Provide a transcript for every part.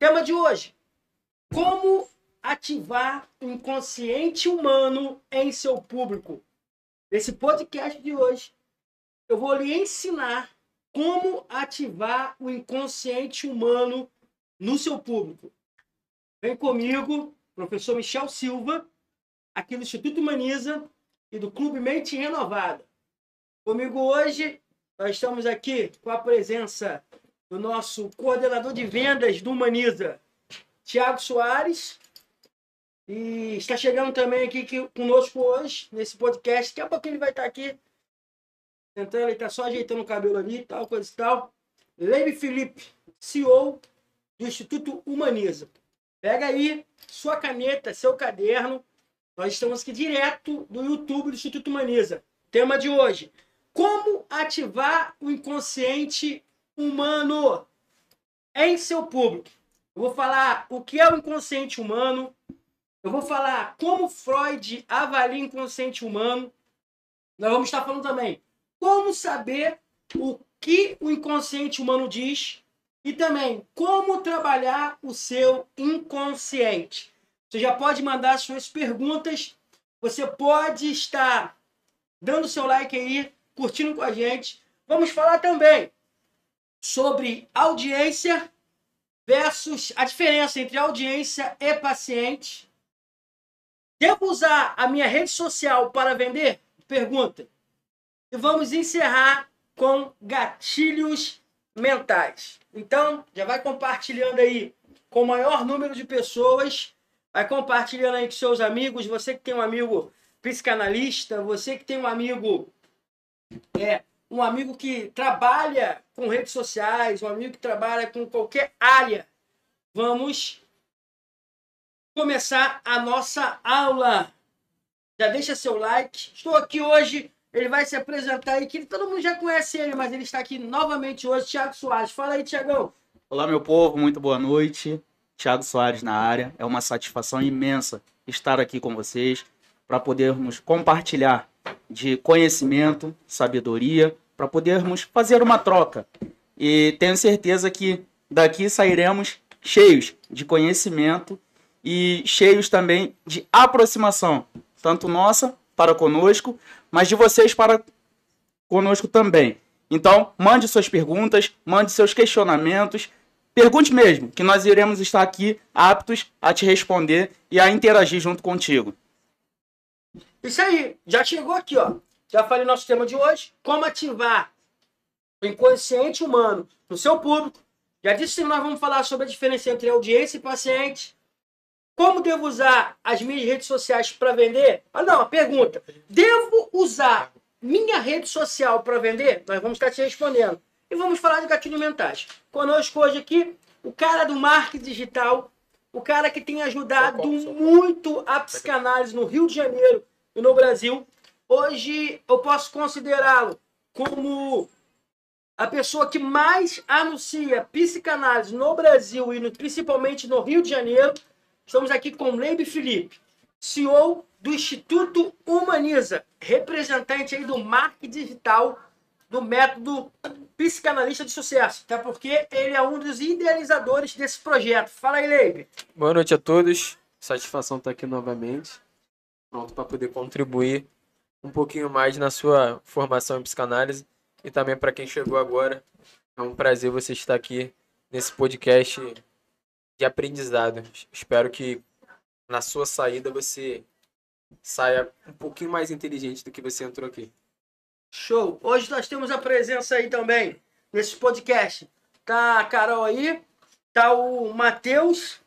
Tema de hoje: Como ativar o inconsciente humano em seu público. Nesse podcast de hoje, eu vou lhe ensinar como ativar o inconsciente humano no seu público. Vem comigo, professor Michel Silva, aqui do Instituto Humaniza e do Clube Mente Renovada. Comigo hoje, nós estamos aqui com a presença do nosso coordenador de vendas do Humaniza, Tiago Soares, e está chegando também aqui conosco hoje, nesse podcast. Daqui a pouco ele vai estar aqui. Tentando, ele está só ajeitando o cabelo ali, tal, coisa e tal. Leime Felipe, CEO do Instituto Humaniza. Pega aí sua caneta, seu caderno. Nós estamos aqui direto do YouTube do Instituto Humaniza. Tema de hoje: Como ativar o inconsciente humano em seu público. Eu vou falar o que é o inconsciente humano, eu vou falar como Freud avalia o inconsciente humano. Nós vamos estar falando também como saber o que o inconsciente humano diz e também como trabalhar o seu inconsciente. Você já pode mandar suas perguntas, você pode estar dando seu like aí, curtindo com a gente. Vamos falar também sobre audiência versus a diferença entre audiência e paciente. Devo usar a minha rede social para vender? Pergunta. E vamos encerrar com gatilhos mentais. Então, já vai compartilhando aí com o maior número de pessoas. Vai compartilhando aí com seus amigos. Você que tem um amigo psicanalista, você que tem um amigo é um amigo que trabalha com redes sociais, um amigo que trabalha com qualquer área. Vamos começar a nossa aula. Já deixa seu like. Estou aqui hoje. Ele vai se apresentar aí, que todo mundo já conhece ele, mas ele está aqui novamente hoje. Tiago Soares. Fala aí, Tiagão. Olá, meu povo. Muito boa noite. Tiago Soares na área. É uma satisfação imensa estar aqui com vocês para podermos compartilhar de conhecimento, sabedoria, para podermos fazer uma troca. E tenho certeza que daqui sairemos cheios de conhecimento e cheios também de aproximação, tanto nossa para conosco, mas de vocês para conosco também. Então, mande suas perguntas, mande seus questionamentos, pergunte mesmo, que nós iremos estar aqui aptos a te responder e a interagir junto contigo. Isso aí, já chegou aqui, ó. Já falei nosso tema de hoje, como ativar o inconsciente humano no seu público. Já disse que nós vamos falar sobre a diferença entre audiência e paciente. Como devo usar as minhas redes sociais para vender? Ah, não, a pergunta. Devo usar minha rede social para vender? Nós vamos estar te respondendo. E vamos falar de gatilho mentais. Conosco hoje aqui, o cara do marketing digital, o cara que tem ajudado muito a psicanálise no Rio de Janeiro e no Brasil. Hoje eu posso considerá-lo como a pessoa que mais anuncia psicanálise no Brasil e no, principalmente no Rio de Janeiro. Estamos aqui com Leib Felipe, CEO do Instituto Humaniza, representante aí do marketing digital do método psicanalista de sucesso, até porque ele é um dos idealizadores desse projeto. Fala aí, Leib. Boa noite a todos. Satisfação estar aqui novamente, pronto para poder contribuir um pouquinho mais na sua formação em psicanálise e também para quem chegou agora. É um prazer você estar aqui nesse podcast de aprendizado. Espero que na sua saída você saia um pouquinho mais inteligente do que você entrou aqui. Show! Hoje nós temos a presença aí também nesse podcast. Tá a Carol aí, tá o Matheus,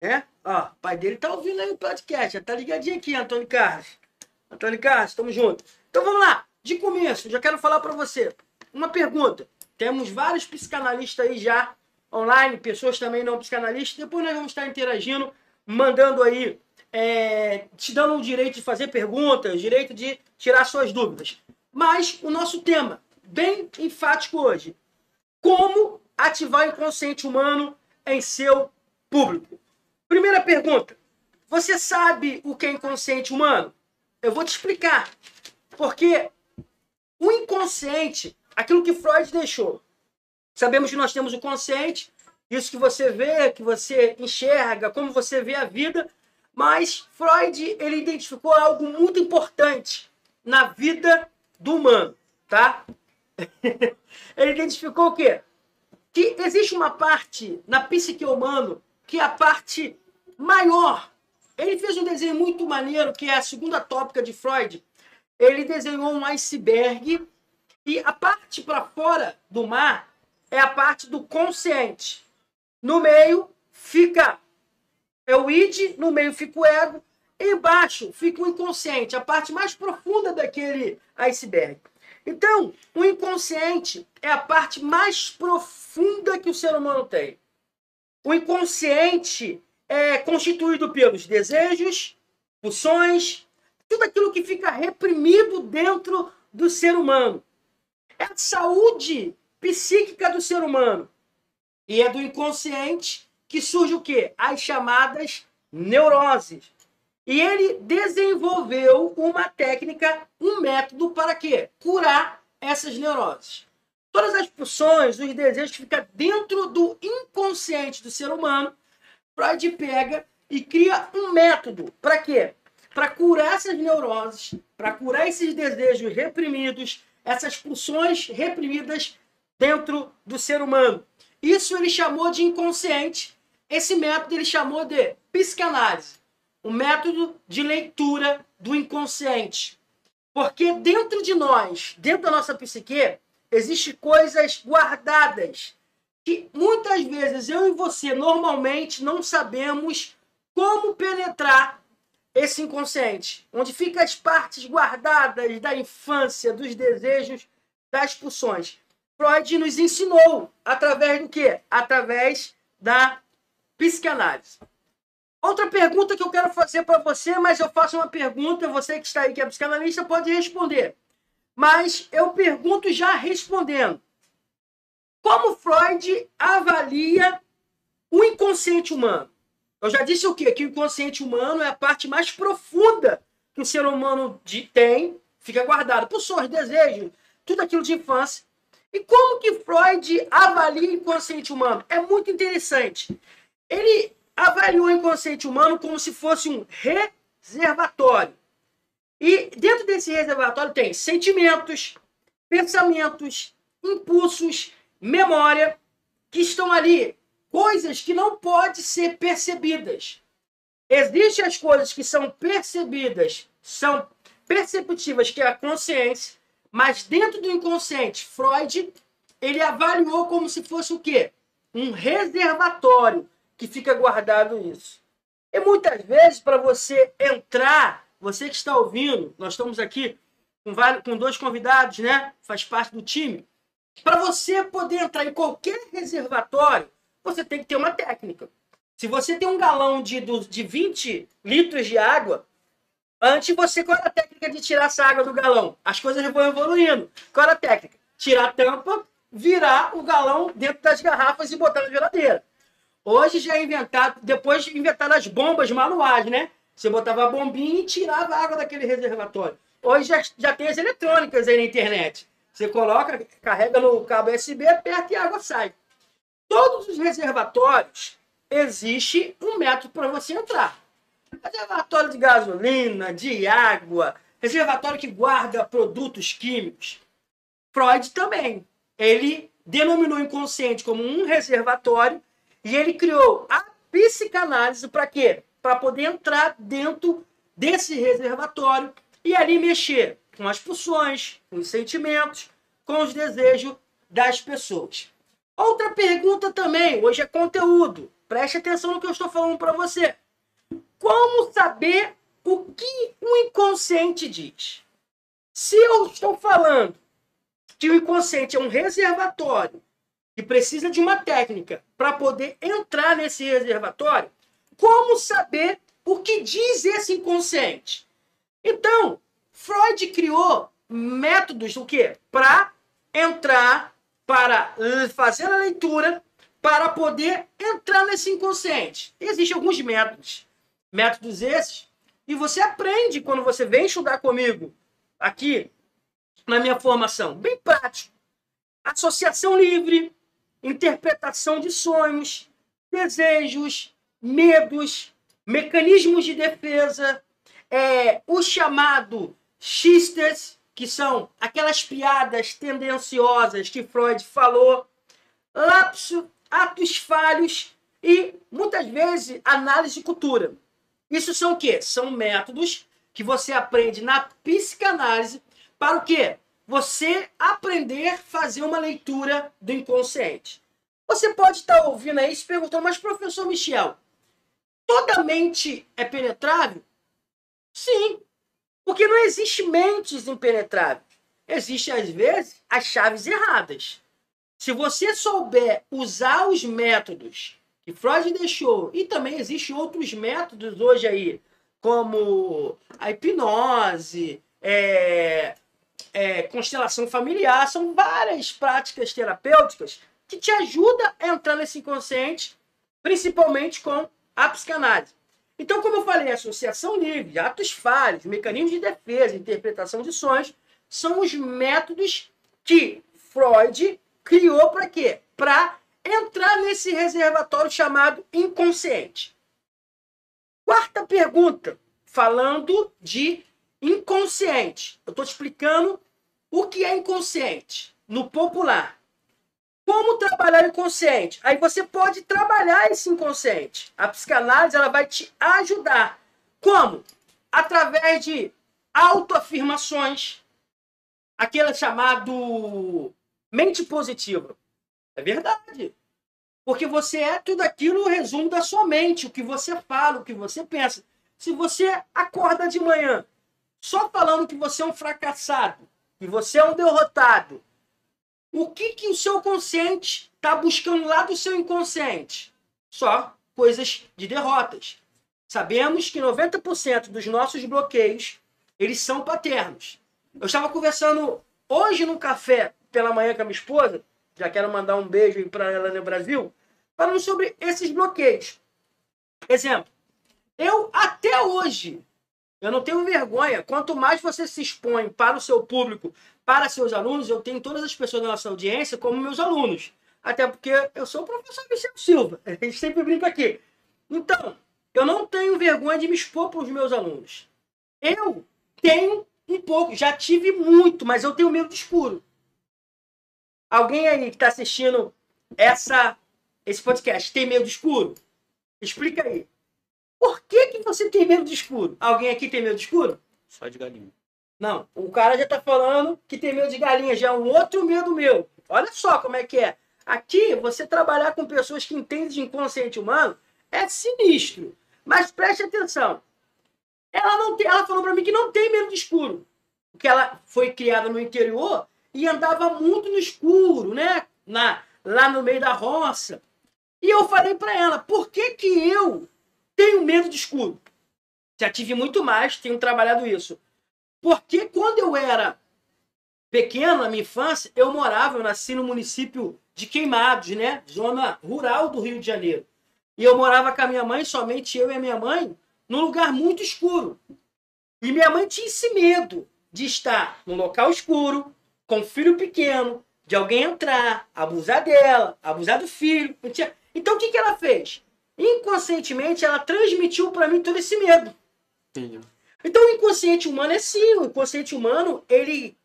né? Ó, o pai dele tá ouvindo aí o podcast, já tá ligadinho aqui, Antônio Carlos. Antônio Carlos, tamo junto. Então vamos lá, de começo, já quero falar para você. Uma pergunta. Temos vários psicanalistas aí já online, pessoas também não psicanalistas. Depois nós vamos estar interagindo, mandando aí, é, te dando o direito de fazer perguntas, direito de tirar suas dúvidas. Mas o nosso tema, bem enfático hoje: como ativar o inconsciente humano em seu público. Primeira pergunta: você sabe o que é inconsciente humano? Eu vou te explicar. Porque o inconsciente, aquilo que Freud deixou, Sabemos que nós temos o consciente isso que você vê, que você enxerga, como você vê a vida, mas Freud ele identificou algo muito importante na vida do humano, tá? ele identificou o quê? Que existe uma parte na psique humano que é a parte maior. Ele fez um desenho muito maneiro, que é a segunda tópica de Freud. Ele desenhou um iceberg e a parte para fora do mar é a parte do consciente. No meio fica é o id, no meio fica o ego, embaixo fica o inconsciente, a parte mais profunda daquele iceberg. Então, o inconsciente é a parte mais profunda que o ser humano tem. O inconsciente é constituído pelos desejos, pulsões, tudo aquilo que fica reprimido dentro do ser humano. É a saúde psíquica do ser humano. E é do inconsciente que surge o quê? As chamadas neuroses. E ele desenvolveu uma técnica, um método para quê? Curar essas neuroses. Todas as pulsões, os desejos que ficam dentro do inconsciente do ser humano, Freud pega e cria um método. Para quê? Para curar essas neuroses, para curar esses desejos reprimidos, essas pulsões reprimidas dentro do ser humano. Isso ele chamou de inconsciente esse método ele chamou de psicanálise, o método de leitura do inconsciente. Porque dentro de nós, dentro da nossa psique, existem coisas guardadas que muitas vezes eu e você normalmente não sabemos como penetrar esse inconsciente, onde ficam as partes guardadas da infância, dos desejos, das pulsões. Freud nos ensinou através do quê? Através da psicanálise. Outra pergunta que eu quero fazer para você, mas eu faço uma pergunta, você que está aí que é psicanalista pode responder. Mas eu pergunto já respondendo. Como Freud avalia o inconsciente humano? Eu já disse o quê? Que o inconsciente humano é a parte mais profunda que o ser humano tem, fica guardado por seus desejos, tudo aquilo de infância. E como que Freud avalia o inconsciente humano? É muito interessante. Ele avaliou o inconsciente humano como se fosse um reservatório. E dentro desse reservatório tem sentimentos, pensamentos, impulsos, memória, que estão ali, coisas que não podem ser percebidas. Existem as coisas que são percebidas, são perceptivas, que é a consciência, mas dentro do inconsciente, Freud, ele avaliou como se fosse o quê? Um reservatório que fica guardado isso. E muitas vezes, para você entrar, você que está ouvindo, nós estamos aqui com, vários, com dois convidados, né? Faz parte do time. Para você poder entrar em qualquer reservatório, você tem que ter uma técnica. Se você tem um galão de, de 20 litros de água, antes você, qual era a técnica de tirar essa água do galão? As coisas vão evoluindo. Qual era a técnica? Tirar a tampa, virar o galão dentro das garrafas e botar na geladeira. Hoje já é inventado, depois inventaram as bombas manuais, né? Você botava a bombinha e tirava a água daquele reservatório. Hoje já, já tem as eletrônicas aí na internet. Você coloca, carrega no cabo USB, aperta e a água sai. Todos os reservatórios existe um método para você entrar. Reservatório de gasolina, de água, reservatório que guarda produtos químicos. Freud também. Ele denominou o inconsciente como um reservatório e ele criou a psicanálise para quê? Para poder entrar dentro desse reservatório e ali mexer com as pulsões, com os sentimentos, com os desejos das pessoas. Outra pergunta também, hoje é conteúdo. Preste atenção no que eu estou falando para você. Como saber o que o inconsciente diz? Se eu estou falando que o inconsciente é um reservatório que precisa de uma técnica para poder entrar nesse reservatório, como saber o que diz esse inconsciente? Então, Freud criou métodos o quê? Para entrar, para fazer a leitura, para poder entrar nesse inconsciente. Existem alguns métodos. Métodos esses e você aprende quando você vem estudar comigo aqui na minha formação. Bem prático. Associação livre, interpretação de sonhos, desejos, medos, mecanismos de defesa, é, o chamado xistes, que são aquelas piadas tendenciosas que Freud falou, lapso, atos falhos e, muitas vezes, análise de cultura. Isso são o quê? São métodos que você aprende na psicanálise para o quê? Você aprender a fazer uma leitura do inconsciente. Você pode estar ouvindo aí se perguntando, mas professor Michel, toda mente é penetrável? Sim, porque não existe mentes impenetráveis. Existem, às vezes, as chaves erradas. Se você souber usar os métodos que Freud deixou, e também existem outros métodos hoje aí, como a hipnose, é, é, constelação familiar, são várias práticas terapêuticas que te ajudam a entrar nesse inconsciente, principalmente com a psicanálise. Então, como eu falei, associação livre, atos falhos, mecanismos de defesa, interpretação de sonhos, são os métodos que Freud criou para quê? Para entrar nesse reservatório chamado inconsciente. Quarta pergunta, falando de inconsciente. Eu estou te explicando o que é inconsciente no popular. Como trabalhar o inconsciente? Aí você pode trabalhar esse inconsciente. A psicanálise ela vai te ajudar. Como? Através de autoafirmações, aquele chamado mente positiva. É verdade. Porque você é tudo aquilo, o resumo da sua mente, o que você fala, o que você pensa. Se você acorda de manhã só falando que você é um fracassado, que você é um derrotado, o que, que o seu consciente está buscando lá do seu inconsciente? Só coisas de derrotas. Sabemos que 90% dos nossos bloqueios, eles são paternos. Eu estava conversando hoje no café pela manhã com a minha esposa, já quero mandar um beijo para ela no Brasil, falando sobre esses bloqueios. Exemplo, eu até hoje, eu não tenho vergonha, quanto mais você se expõe para o seu público, para seus alunos, eu tenho todas as pessoas da nossa audiência como meus alunos. Até porque eu sou o professor Vicente Silva. A gente sempre brinca aqui. Então, eu não tenho vergonha de me expor para os meus alunos. Eu tenho um pouco, já tive muito, mas eu tenho medo de escuro. Alguém aí que está assistindo essa, esse podcast tem medo de escuro? Explica aí. Por que, que você tem medo de escuro? Alguém aqui tem medo de escuro? Só de galinha. Não, o cara já tá falando que tem medo de galinha, já é um outro medo meu. Olha só como é que é. Aqui, você trabalhar com pessoas que entendem de inconsciente humano é sinistro. Mas preste atenção. Ela não tem, ela falou para mim que não tem medo de escuro. Porque ela foi criada no interior e andava muito no escuro, né? Na, lá no meio da roça. E eu falei para ela, por que que eu tenho medo de escuro? Já tive muito mais, tenho trabalhado isso. Porque quando eu era pequeno, na minha infância, eu morava, eu nasci no município de Queimados, né? Zona rural do Rio de Janeiro. E eu morava com a minha mãe, somente eu e a minha mãe, num lugar muito escuro. E minha mãe tinha esse medo de estar num local escuro, com um filho pequeno, de alguém entrar, abusar dela, abusar do filho. Então o que, que ela fez? Inconscientemente ela transmitiu para mim todo esse medo. Entendi. Então o inconsciente humano é sim, o inconsciente humano ele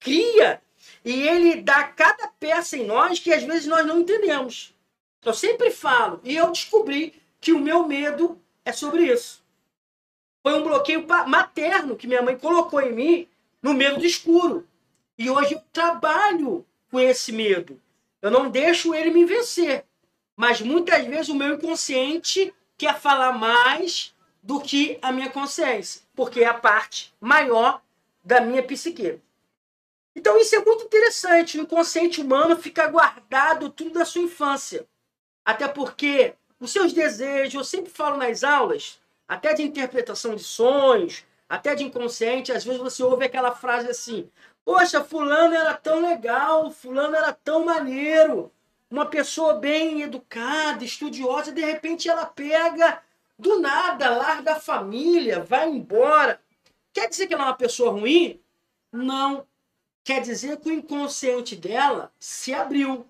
cria e ele dá cada peça em nós que às vezes nós não entendemos. Eu sempre falo e eu descobri que o meu medo é sobre isso. Foi um bloqueio materno que minha mãe colocou em mim no medo do escuro. E hoje eu trabalho com esse medo. Eu não deixo ele me vencer. Mas muitas vezes o meu inconsciente quer falar mais do que a minha consciência, porque é a parte maior da minha psique. Então isso é muito interessante. O inconsciente humano fica guardado tudo da sua infância. Até porque os seus desejos, eu sempre falo nas aulas, até de interpretação de sonhos, até de inconsciente, às vezes você ouve aquela frase assim: Poxa, fulano era tão legal, fulano era tão maneiro. Uma pessoa bem educada, estudiosa, de repente ela pega do nada, larga a família, vai embora. Quer dizer que ela é uma pessoa ruim? Não. Quer dizer que o inconsciente dela se abriu.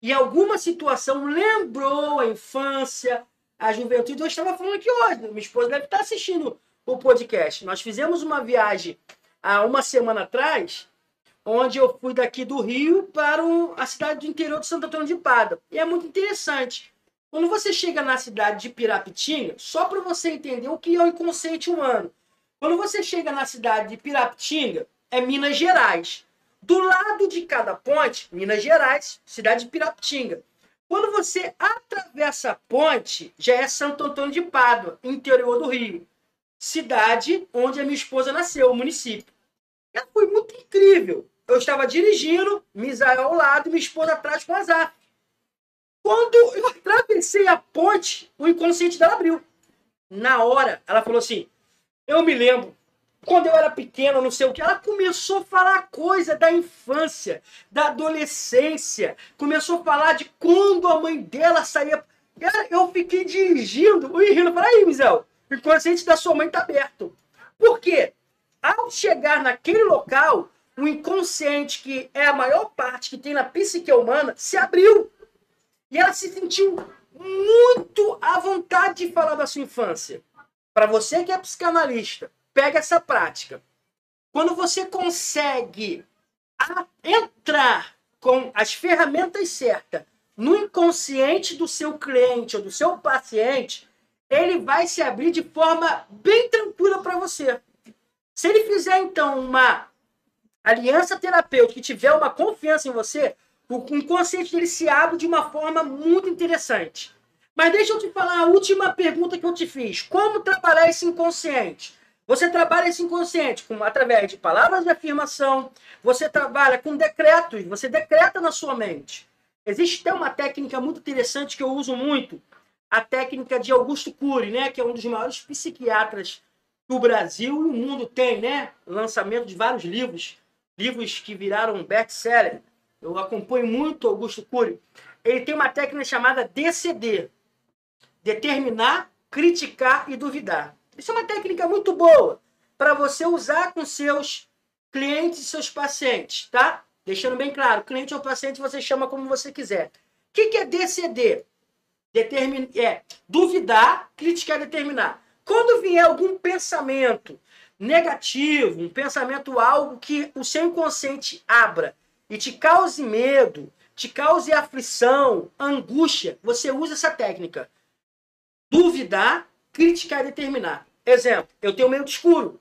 e alguma situação lembrou a infância, a juventude. Eu estava falando aqui hoje, minha esposa deve estar assistindo o podcast. Nós fizemos uma viagem há uma semana atrás, onde eu fui daqui do Rio para a cidade do interior de Santo Antônio de Pada. E é muito interessante. Quando você chega na cidade de Pirapitinga, só para você entender o que é o inconsciente humano. Quando você chega na cidade de Pirapitinga, é Minas Gerais. Do lado de cada ponte, Minas Gerais, cidade de Pirapitinga. Quando você atravessa a ponte, já é Santo Antônio de Pádua, interior do Rio. Cidade onde a minha esposa nasceu, o município. E foi muito incrível. Eu estava dirigindo, Misael ao lado e minha esposa atrás com azar. Quando eu atravessei a ponte, o inconsciente dela abriu. Na hora, ela falou assim: Eu me lembro quando eu era pequena, não sei o que, ela começou a falar coisa da infância, da adolescência, começou a falar de quando a mãe dela saía. Eu fiquei dirigindo e rindo. Falei, aí, Mizel, o inconsciente da sua mãe tá aberto. Por quê? Ao chegar naquele local, o inconsciente, que é a maior parte que tem na psique humana, se abriu. E ela se sentiu muito à vontade de falar da sua infância. Para você que é psicanalista, pega essa prática. Quando você consegue entrar com as ferramentas certas no inconsciente do seu cliente ou do seu paciente, ele vai se abrir de forma bem tranquila para você. Se ele fizer então uma aliança terapêutica e tiver uma confiança em você, o inconsciente dele se abre de uma forma muito interessante. Mas deixa eu te falar a última pergunta que eu te fiz. Como trabalhar esse inconsciente? Você trabalha esse inconsciente com, através de palavras de afirmação, você trabalha com decretos, você decreta na sua mente. Existe até uma técnica muito interessante que eu uso muito, a técnica de Augusto Cury, né, que é um dos maiores psiquiatras que o Brasil e o mundo tem, né? Lançamento de vários livros, livros que viraram best-seller. Eu acompanho muito Augusto Cury. Ele tem uma técnica chamada DCD, determinar, criticar e duvidar. Isso é uma técnica muito boa para você usar com seus clientes e seus pacientes, tá? Deixando bem claro, cliente ou paciente você chama como você quiser. O que, que é DCD? Determin... É duvidar, criticar, determinar. Quando vier algum pensamento negativo, um pensamento algo que o seu inconsciente abra e te cause medo, te cause aflição, angústia, você usa essa técnica. Duvidar, criticar e determinar. Exemplo, eu tenho medo de escuro.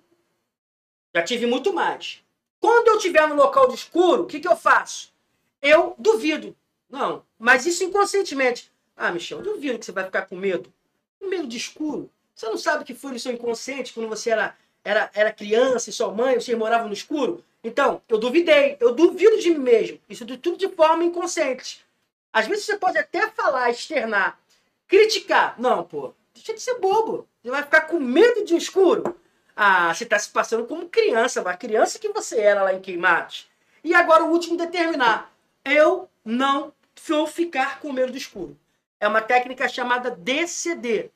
Já tive muito mais. Quando eu estiver no local de escuro, o que, que eu faço? Eu duvido. Não, mas isso inconscientemente. Ah, Michel, duvido que você vai ficar com medo. Medo de escuro. Você não sabe que foi no seu inconsciente quando você era, era, era criança e sua mãe, vocês moravam no escuro? Então, eu duvidei. Eu duvido de mim mesmo. Isso de tudo de forma inconsciente. Às vezes você pode até falar, externar, criticar. Não, pô, Deixa de ser bobo. Você vai ficar com medo de um escuro. Ah, você está se passando como criança, a criança que você era lá em Queimados. E agora o último determinar. Eu não vou ficar com medo do escuro. É uma técnica chamada DCD.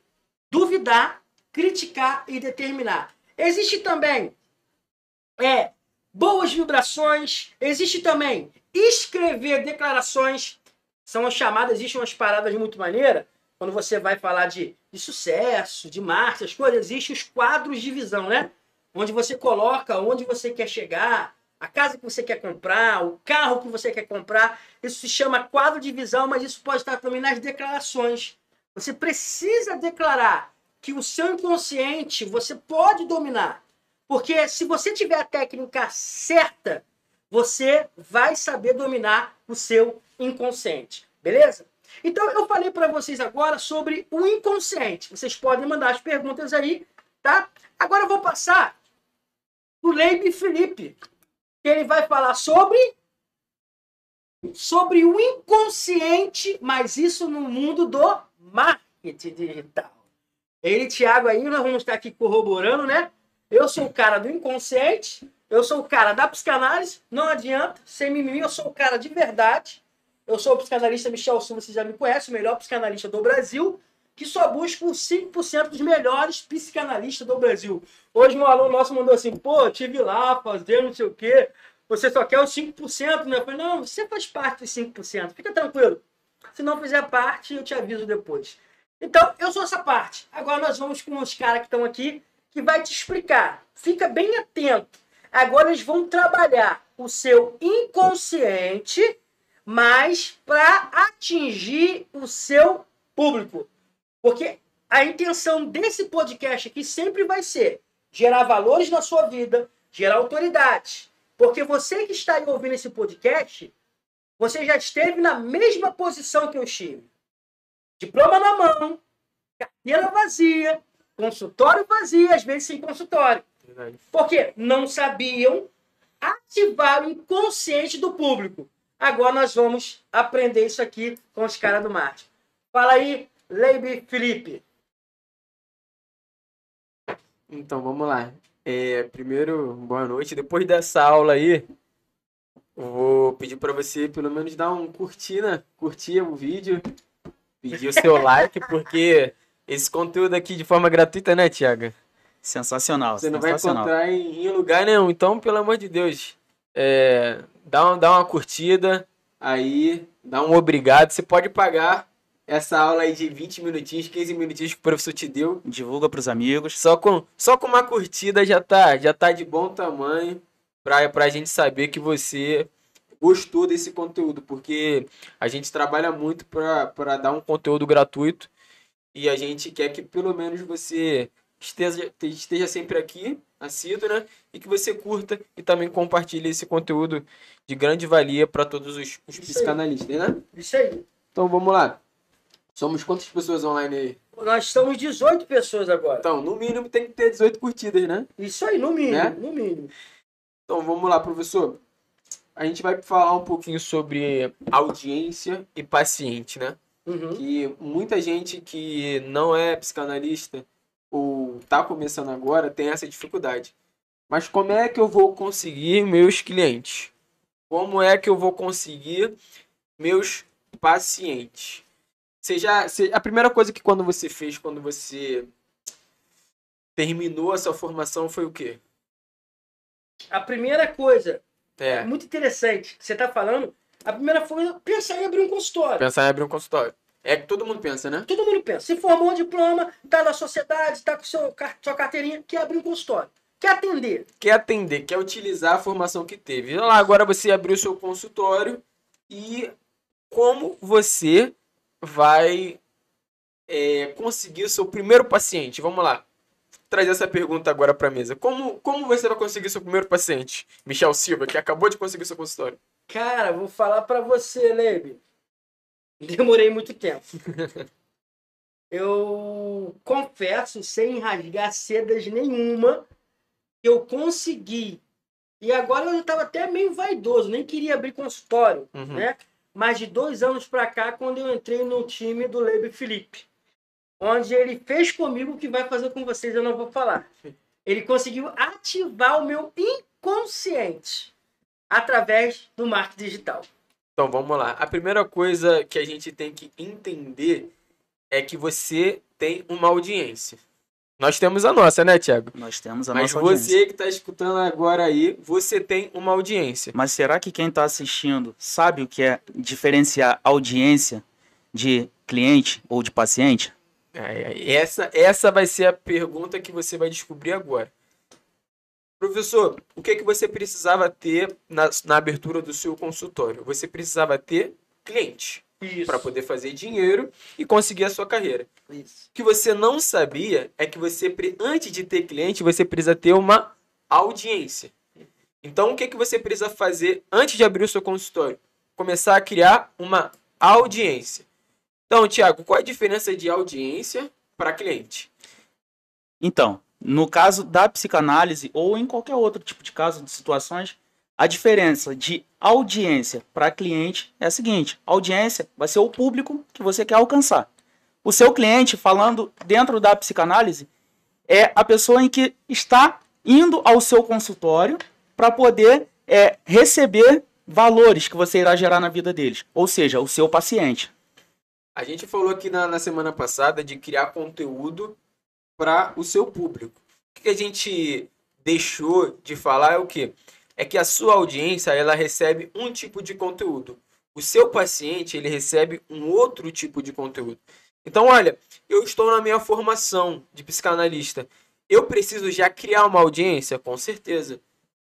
Duvidar, criticar e determinar. Existe também é, boas vibrações. Existe também escrever declarações. São as chamadas, existem umas paradas muito maneiras quando você vai falar de, de sucesso, de marca, as coisas, existem os quadros de visão, né? Onde você coloca onde você quer chegar, a casa que você quer comprar, o carro que você quer comprar. Isso se chama quadro de visão, mas isso pode estar também nas declarações. Você precisa declarar que o seu inconsciente você pode dominar. Porque se você tiver a técnica certa, você vai saber dominar o seu inconsciente. Beleza? Então eu falei para vocês agora sobre o inconsciente. Vocês podem mandar as perguntas aí, tá? Agora eu vou passar o Leib Felipe, que ele vai falar sobre sobre o inconsciente, mas isso no mundo do marketing digital. Ele, Thiago, aí nós vamos estar aqui corroborando, né? Eu sou o cara do inconsciente, eu sou o cara da psicanálise, não adianta, sem mimimi, eu sou o cara de verdade. Eu sou o psicanalista Michel Silva, você já me conhece, o melhor psicanalista do Brasil, que só busca os 5% dos melhores psicanalistas do Brasil. Hoje um aluno nosso mandou assim, pô, tive lá fazendo não sei o quê, você só quer os 5%, né? Eu falei, não, você faz parte dos 5%, fica tranquilo. Se não fizer parte, eu te aviso depois. Então, eu sou essa parte. Agora nós vamos com os caras que estão aqui, que vai te explicar. Fica bem atento. Agora eles vão trabalhar o seu inconsciente, mas para atingir o seu público. Porque a intenção desse podcast aqui sempre vai ser gerar valores na sua vida, gerar autoridade. Porque você que está aí ouvindo esse podcast, você já esteve na mesma posição que eu estive. Diploma na mão, carteira vazia, consultório vazio, às vezes sem consultório. Porque não sabiam ativar o inconsciente do público. Agora nós vamos aprender isso aqui com os caras do marketing. Fala aí, Leibe Felipe. Então, vamos lá. É, primeiro, boa noite. Depois dessa aula aí, vou pedir para você pelo menos dar um curtir, né? Curtir o vídeo, pedir o seu like, porque esse conteúdo aqui de forma gratuita, né, Tiago? Sensacional. Você não sensacional. vai encontrar em, em lugar nenhum. Então, pelo amor de Deus, é, dá, um, dá uma curtida aí, dá um obrigado. Você pode pagar essa aula aí de 20 minutinhos, 15 minutinhos que o professor te deu. Divulga pros amigos. Só com, só com uma curtida já tá, já tá de bom tamanho pra, pra gente saber que você gostou desse conteúdo, porque a gente trabalha muito para dar um conteúdo gratuito e a gente quer que pelo menos você esteja, esteja sempre aqui, assíduo, né? E que você curta e também compartilhe esse conteúdo de grande valia para todos os, os psicanalistas, né? Isso aí. Então vamos lá. Somos quantas pessoas online aí? Nós estamos 18 pessoas agora. Então, no mínimo tem que ter 18 curtidas, né? Isso aí, no mínimo, Né? no mínimo. Então vamos lá, professor. A gente vai falar um pouquinho sobre audiência e paciente, né? Uhum. Que muita gente que não é psicanalista ou tá começando agora tem essa dificuldade. Mas como é que eu vou conseguir meus clientes? Como é que eu vou conseguir meus pacientes? Você já, você- a primeira coisa que quando você fez, quando você terminou a sua formação foi o quê? A primeira coisa, É, muito interessante, você está falando, a primeira coisa, pensar em abrir um consultório. pensar em abrir um consultório. É que todo mundo pensa, né? Todo mundo pensa. Se formou um diploma, está na sociedade, está com seu, sua carteirinha, quer abrir um consultório. Quer atender. Quer atender, quer utilizar a formação que teve. Olha lá, agora você abriu o seu consultório e como você vai é, conseguir o seu primeiro paciente? Vamos lá. Trazer essa pergunta agora para a mesa. Como, como você vai conseguir seu primeiro paciente? Michel Silva, que acabou de conseguir seu consultório. Cara, vou falar para você, Nebe. Demorei muito tempo. Eu confesso, sem rasgar sedas nenhuma, eu consegui. E agora eu estava até meio vaidoso, nem queria abrir consultório, Uhum. né? Mas de dois anos para cá, quando eu entrei no time do Lebe Felipe, onde ele fez comigo o que vai fazer com vocês, eu não vou falar. Ele conseguiu ativar o meu inconsciente através do marketing digital. Então vamos lá. A primeira coisa que a gente tem que entender é que você tem uma audiência. Nós temos a nossa, né, Tiago? Nós temos a Mas nossa audiência. você que está escutando agora aí, você tem uma audiência. Mas será que quem está assistindo sabe o que é diferenciar audiência de cliente ou de paciente? É, Essa, essa vai ser a pergunta que você vai descobrir agora. Professor, o que, que você precisava ter na, na abertura do seu consultório? Você precisava ter cliente para poder fazer dinheiro e conseguir a sua carreira. Isso. O que você não sabia é que você, antes de ter cliente, você precisa ter uma audiência. Então, o que, que você precisa fazer antes de abrir o seu consultório? Começar a criar uma audiência. Então, Tiago, qual é a diferença de audiência para cliente? Então, no caso da psicanálise ou em qualquer outro tipo de caso de situações, a diferença de audiência para cliente é a seguinte: audiência vai ser o público que você quer alcançar. O seu cliente, falando dentro da psicanálise, é a pessoa em que está indo ao seu consultório para poder é, receber valores que você irá gerar na vida deles, ou seja, o seu paciente. A gente falou aqui na, na semana passada de criar conteúdo para o seu público. O que a gente deixou de falar é o quê? É que a sua audiência ela recebe um tipo de conteúdo. O seu paciente, ele recebe um outro tipo de conteúdo. Então, olha, eu estou na minha formação de psicanalista. Eu preciso já criar uma audiência? Com certeza.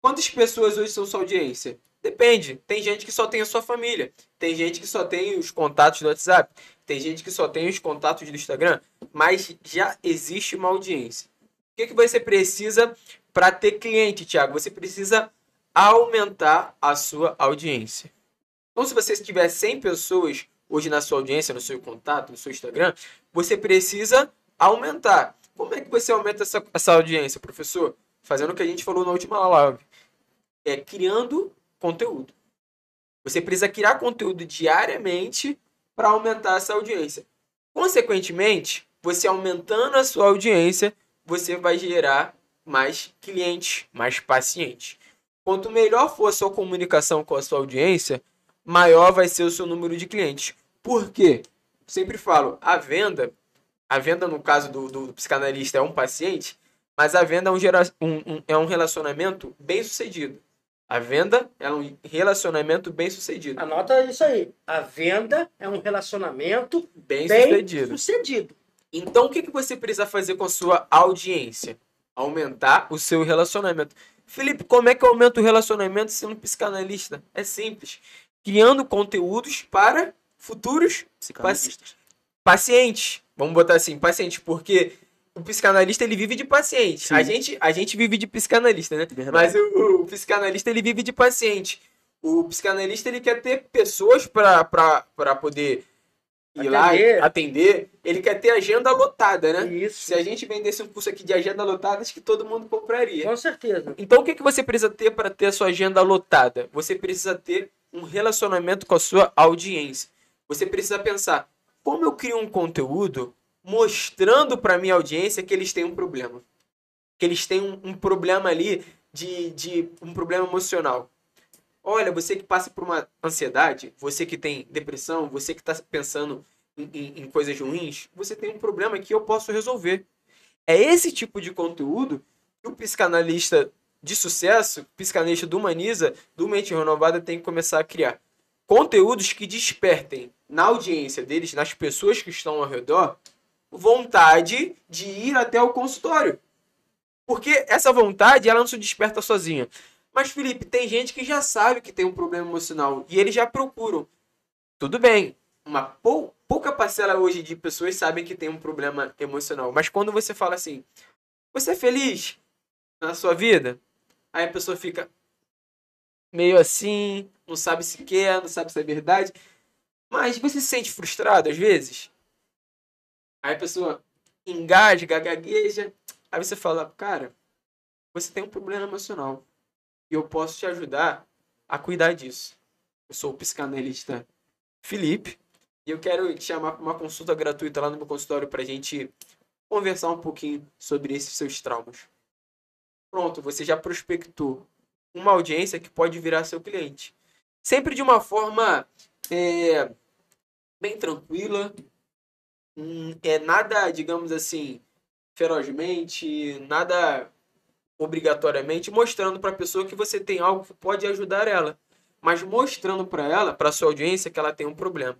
Quantas pessoas hoje são sua audiência? Depende. Tem gente que só tem a sua família. Tem gente que só tem os contatos do WhatsApp. Tem gente que só tem os contatos do Instagram. Mas já existe uma audiência. O que, que você precisa para ter cliente, Thiago? Você precisa aumentar a sua audiência. Então, se você tiver 100 pessoas hoje na sua audiência, no seu contato, no seu Instagram, você precisa aumentar. Como é que você aumenta essa, essa audiência, professor? Fazendo o que a gente falou na última live. É criando conteúdo. Você precisa criar conteúdo diariamente para aumentar essa audiência. Consequentemente, você aumentando a sua audiência, você vai gerar mais clientes, mais pacientes. Quanto melhor for a sua comunicação com a sua audiência, maior vai ser o seu número de clientes. Por quê? Sempre falo, a venda, a venda no caso do, do, psicanalista é um paciente, mas a venda é um, gera, um, um, é um relacionamento bem sucedido. A venda é um relacionamento bem sucedido. Anota isso aí. A venda é um relacionamento Bem, bem sucedido. sucedido. Então, o que, que você precisa fazer com a sua audiência? Aumentar o seu relacionamento. Felipe, como é que eu aumento o relacionamento sendo psicanalista? É simples. Criando conteúdos para futuros Psicanalistas. pacientes. Vamos botar assim, pacientes, porque o psicanalista ele vive de paciente. Sim. A gente, a gente vive de psicanalista, né? Verdade. Mas o, o psicanalista ele vive de paciente. O psicanalista ele quer ter pessoas para poder ir lá Atender. atender. Ele quer ter agenda lotada, né? Isso. Se a gente vendesse um curso aqui de agenda lotada, acho que todo mundo compraria. Com certeza. Então, o que, que você precisa ter para ter a sua agenda lotada? Você precisa ter um relacionamento com a sua audiência. Você precisa pensar, como eu crio um conteúdo mostrando para minha audiência que eles têm um problema. Que eles têm um, um problema ali de, de um problema emocional. Olha, você que passa por uma ansiedade, você que tem depressão, você que está pensando em, em- em coisas ruins, você tem um problema que eu posso resolver. É esse tipo de conteúdo que o psicanalista de sucesso, psicanalista do Humaniza, do Mente Renovada, tem que começar a criar. Conteúdos que despertem na audiência deles, nas pessoas que estão ao redor, vontade de ir até o consultório. Porque essa vontade, ela não se desperta sozinha. Mas, Felipe, tem gente que já sabe que tem um problema emocional e eles já procuram. Tudo bem, uma pou- pouca parcela hoje de pessoas sabem que tem um problema emocional. Mas quando você fala assim, você é feliz na sua vida? Aí a pessoa fica meio assim, não sabe se quer, não sabe se é verdade. Mas você se sente frustrado às vezes? Aí a pessoa engasga, gagueja. Aí você fala, cara, você tem um problema emocional. E eu posso te ajudar a cuidar disso. Eu sou o psicanalista Felipe. E eu quero te chamar para uma consulta gratuita lá no meu consultório para a gente conversar um pouquinho sobre esses seus traumas. Pronto, você já prospectou uma audiência que pode virar seu cliente. Sempre de uma forma é, bem tranquila, é nada, digamos assim, ferozmente, nada obrigatoriamente, mostrando para a pessoa que você tem algo que pode ajudar ela, mas mostrando para ela, para sua audiência, que ela tem um problema.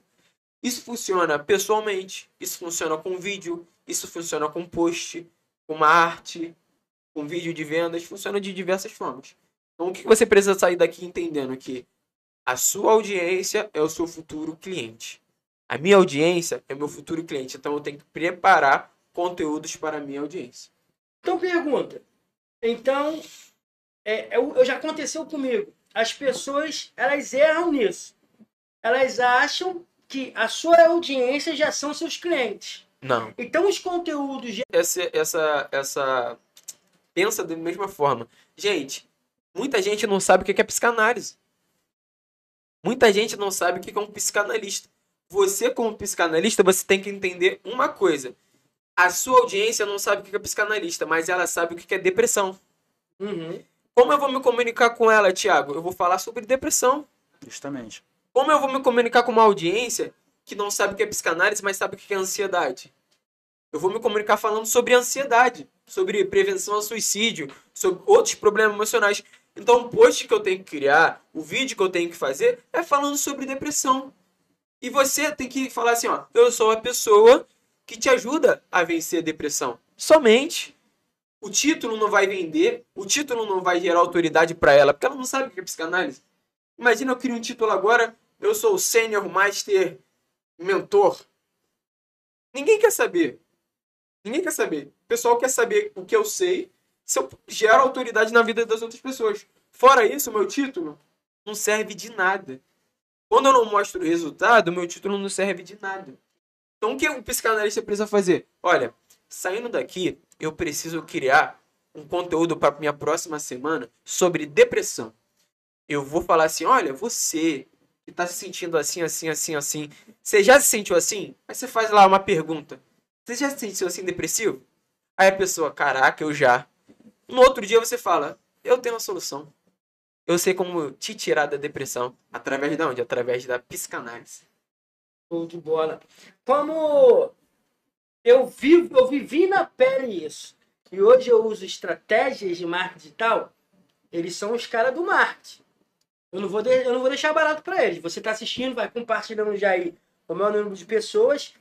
Isso funciona pessoalmente, isso funciona com vídeo, isso funciona com post, com uma arte, com vídeo de vendas, funciona de diversas formas. Então, o que você precisa sair daqui entendendo que a sua audiência é o seu futuro cliente. A minha audiência é meu futuro cliente. Então, eu tenho que preparar conteúdos para a minha audiência. Então, pergunta. Então, é, eu, eu já aconteceu comigo. As pessoas, elas erram nisso. Elas acham que a sua audiência já são seus clientes. Não. Então, os conteúdos essa, essa, essa pensa da mesma forma. Gente, muita gente não sabe o que é psicanálise. Muita gente não sabe o que é um psicanalista. Você, como psicanalista, você tem que entender uma coisa. A sua audiência não sabe o que é psicanalista, mas ela sabe o que é depressão. Uhum. Como eu vou me comunicar com ela, Thiago? Eu vou falar sobre depressão. Justamente. Como eu vou me comunicar com uma audiência que não sabe o que é psicanálise, mas sabe o que é ansiedade? Eu vou me comunicar falando sobre ansiedade, sobre prevenção ao suicídio, sobre outros problemas emocionais. Então o post que eu tenho que criar, o vídeo que eu tenho que fazer é falando sobre depressão. E você tem que falar assim, ó, eu sou a pessoa que te ajuda a vencer a depressão. Somente. O título não vai vender, o título não vai gerar autoridade para ela, porque ela não sabe o que é psicanálise. Imagina eu crio um título agora, eu sou o Senior Master Mentor. Ninguém quer saber. Ninguém quer saber. O pessoal quer saber o que eu sei, se eu gero autoridade na vida das outras pessoas. Fora isso, meu título não serve de nada. Quando eu não mostro o resultado, meu título não serve de nada. Então o que o psicanalista precisa fazer? Olha, saindo daqui, eu preciso criar um conteúdo para minha próxima semana sobre depressão. Eu vou falar assim, olha, você que está se sentindo assim, assim, assim, assim, você já se sentiu assim? Aí você faz lá uma pergunta. Você já se sentiu assim depressivo? Aí a pessoa, caraca, eu já. No outro dia você fala, eu tenho uma solução. Eu sei como te tirar da depressão. Através de onde? Através da psicanálise. Show de bola. Como eu vivo, eu vivi na pele isso. E hoje eu uso estratégias de marketing digital. Eles são os caras do marketing. Eu não vou, de, eu não vou deixar barato para eles. Você está assistindo, vai compartilhando já aí o maior número de pessoas.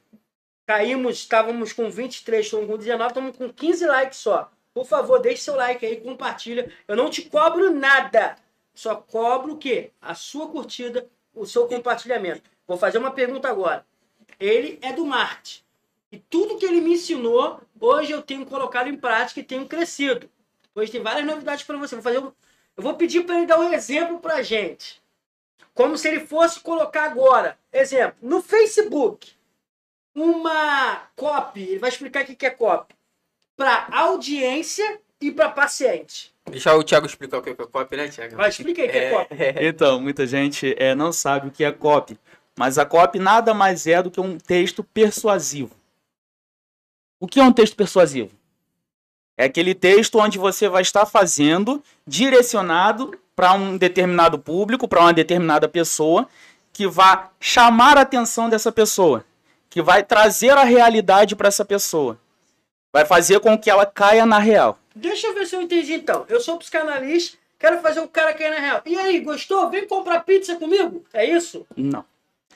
Caímos, estávamos com 23, estamos com 19, estamos com 15 likes só. Por favor, deixe seu like aí, compartilha. Eu não te cobro nada. Só cobro o quê? A sua curtida, o seu compartilhamento. Vou fazer uma pergunta agora. Ele é do marketing. E tudo que ele me ensinou, hoje eu tenho colocado em prática e tenho crescido. Hoje tem várias novidades para você. Vou fazer um... Eu vou pedir para ele dar um exemplo para gente. Como se ele fosse colocar agora. Exemplo, no Facebook, uma copy. Ele vai explicar o que é copy. Para audiência e para paciente. Deixa o Thiago explicar o que é copy, né, Thiago? Vai, explica aí o que é, copy. Então, muita gente é, não sabe o que é copy. Mas a copy nada mais é do que um texto persuasivo. O que é um texto persuasivo? É aquele texto onde você vai estar fazendo direcionado para um determinado público, para uma determinada pessoa, que vai chamar a atenção dessa pessoa, que vai trazer a realidade para essa pessoa, vai fazer com que ela caia na real. Deixa eu ver se eu entendi então. Eu sou psicanalista, quero fazer o cara cair na real. E aí, gostou? Vem comprar pizza comigo? É isso? Não.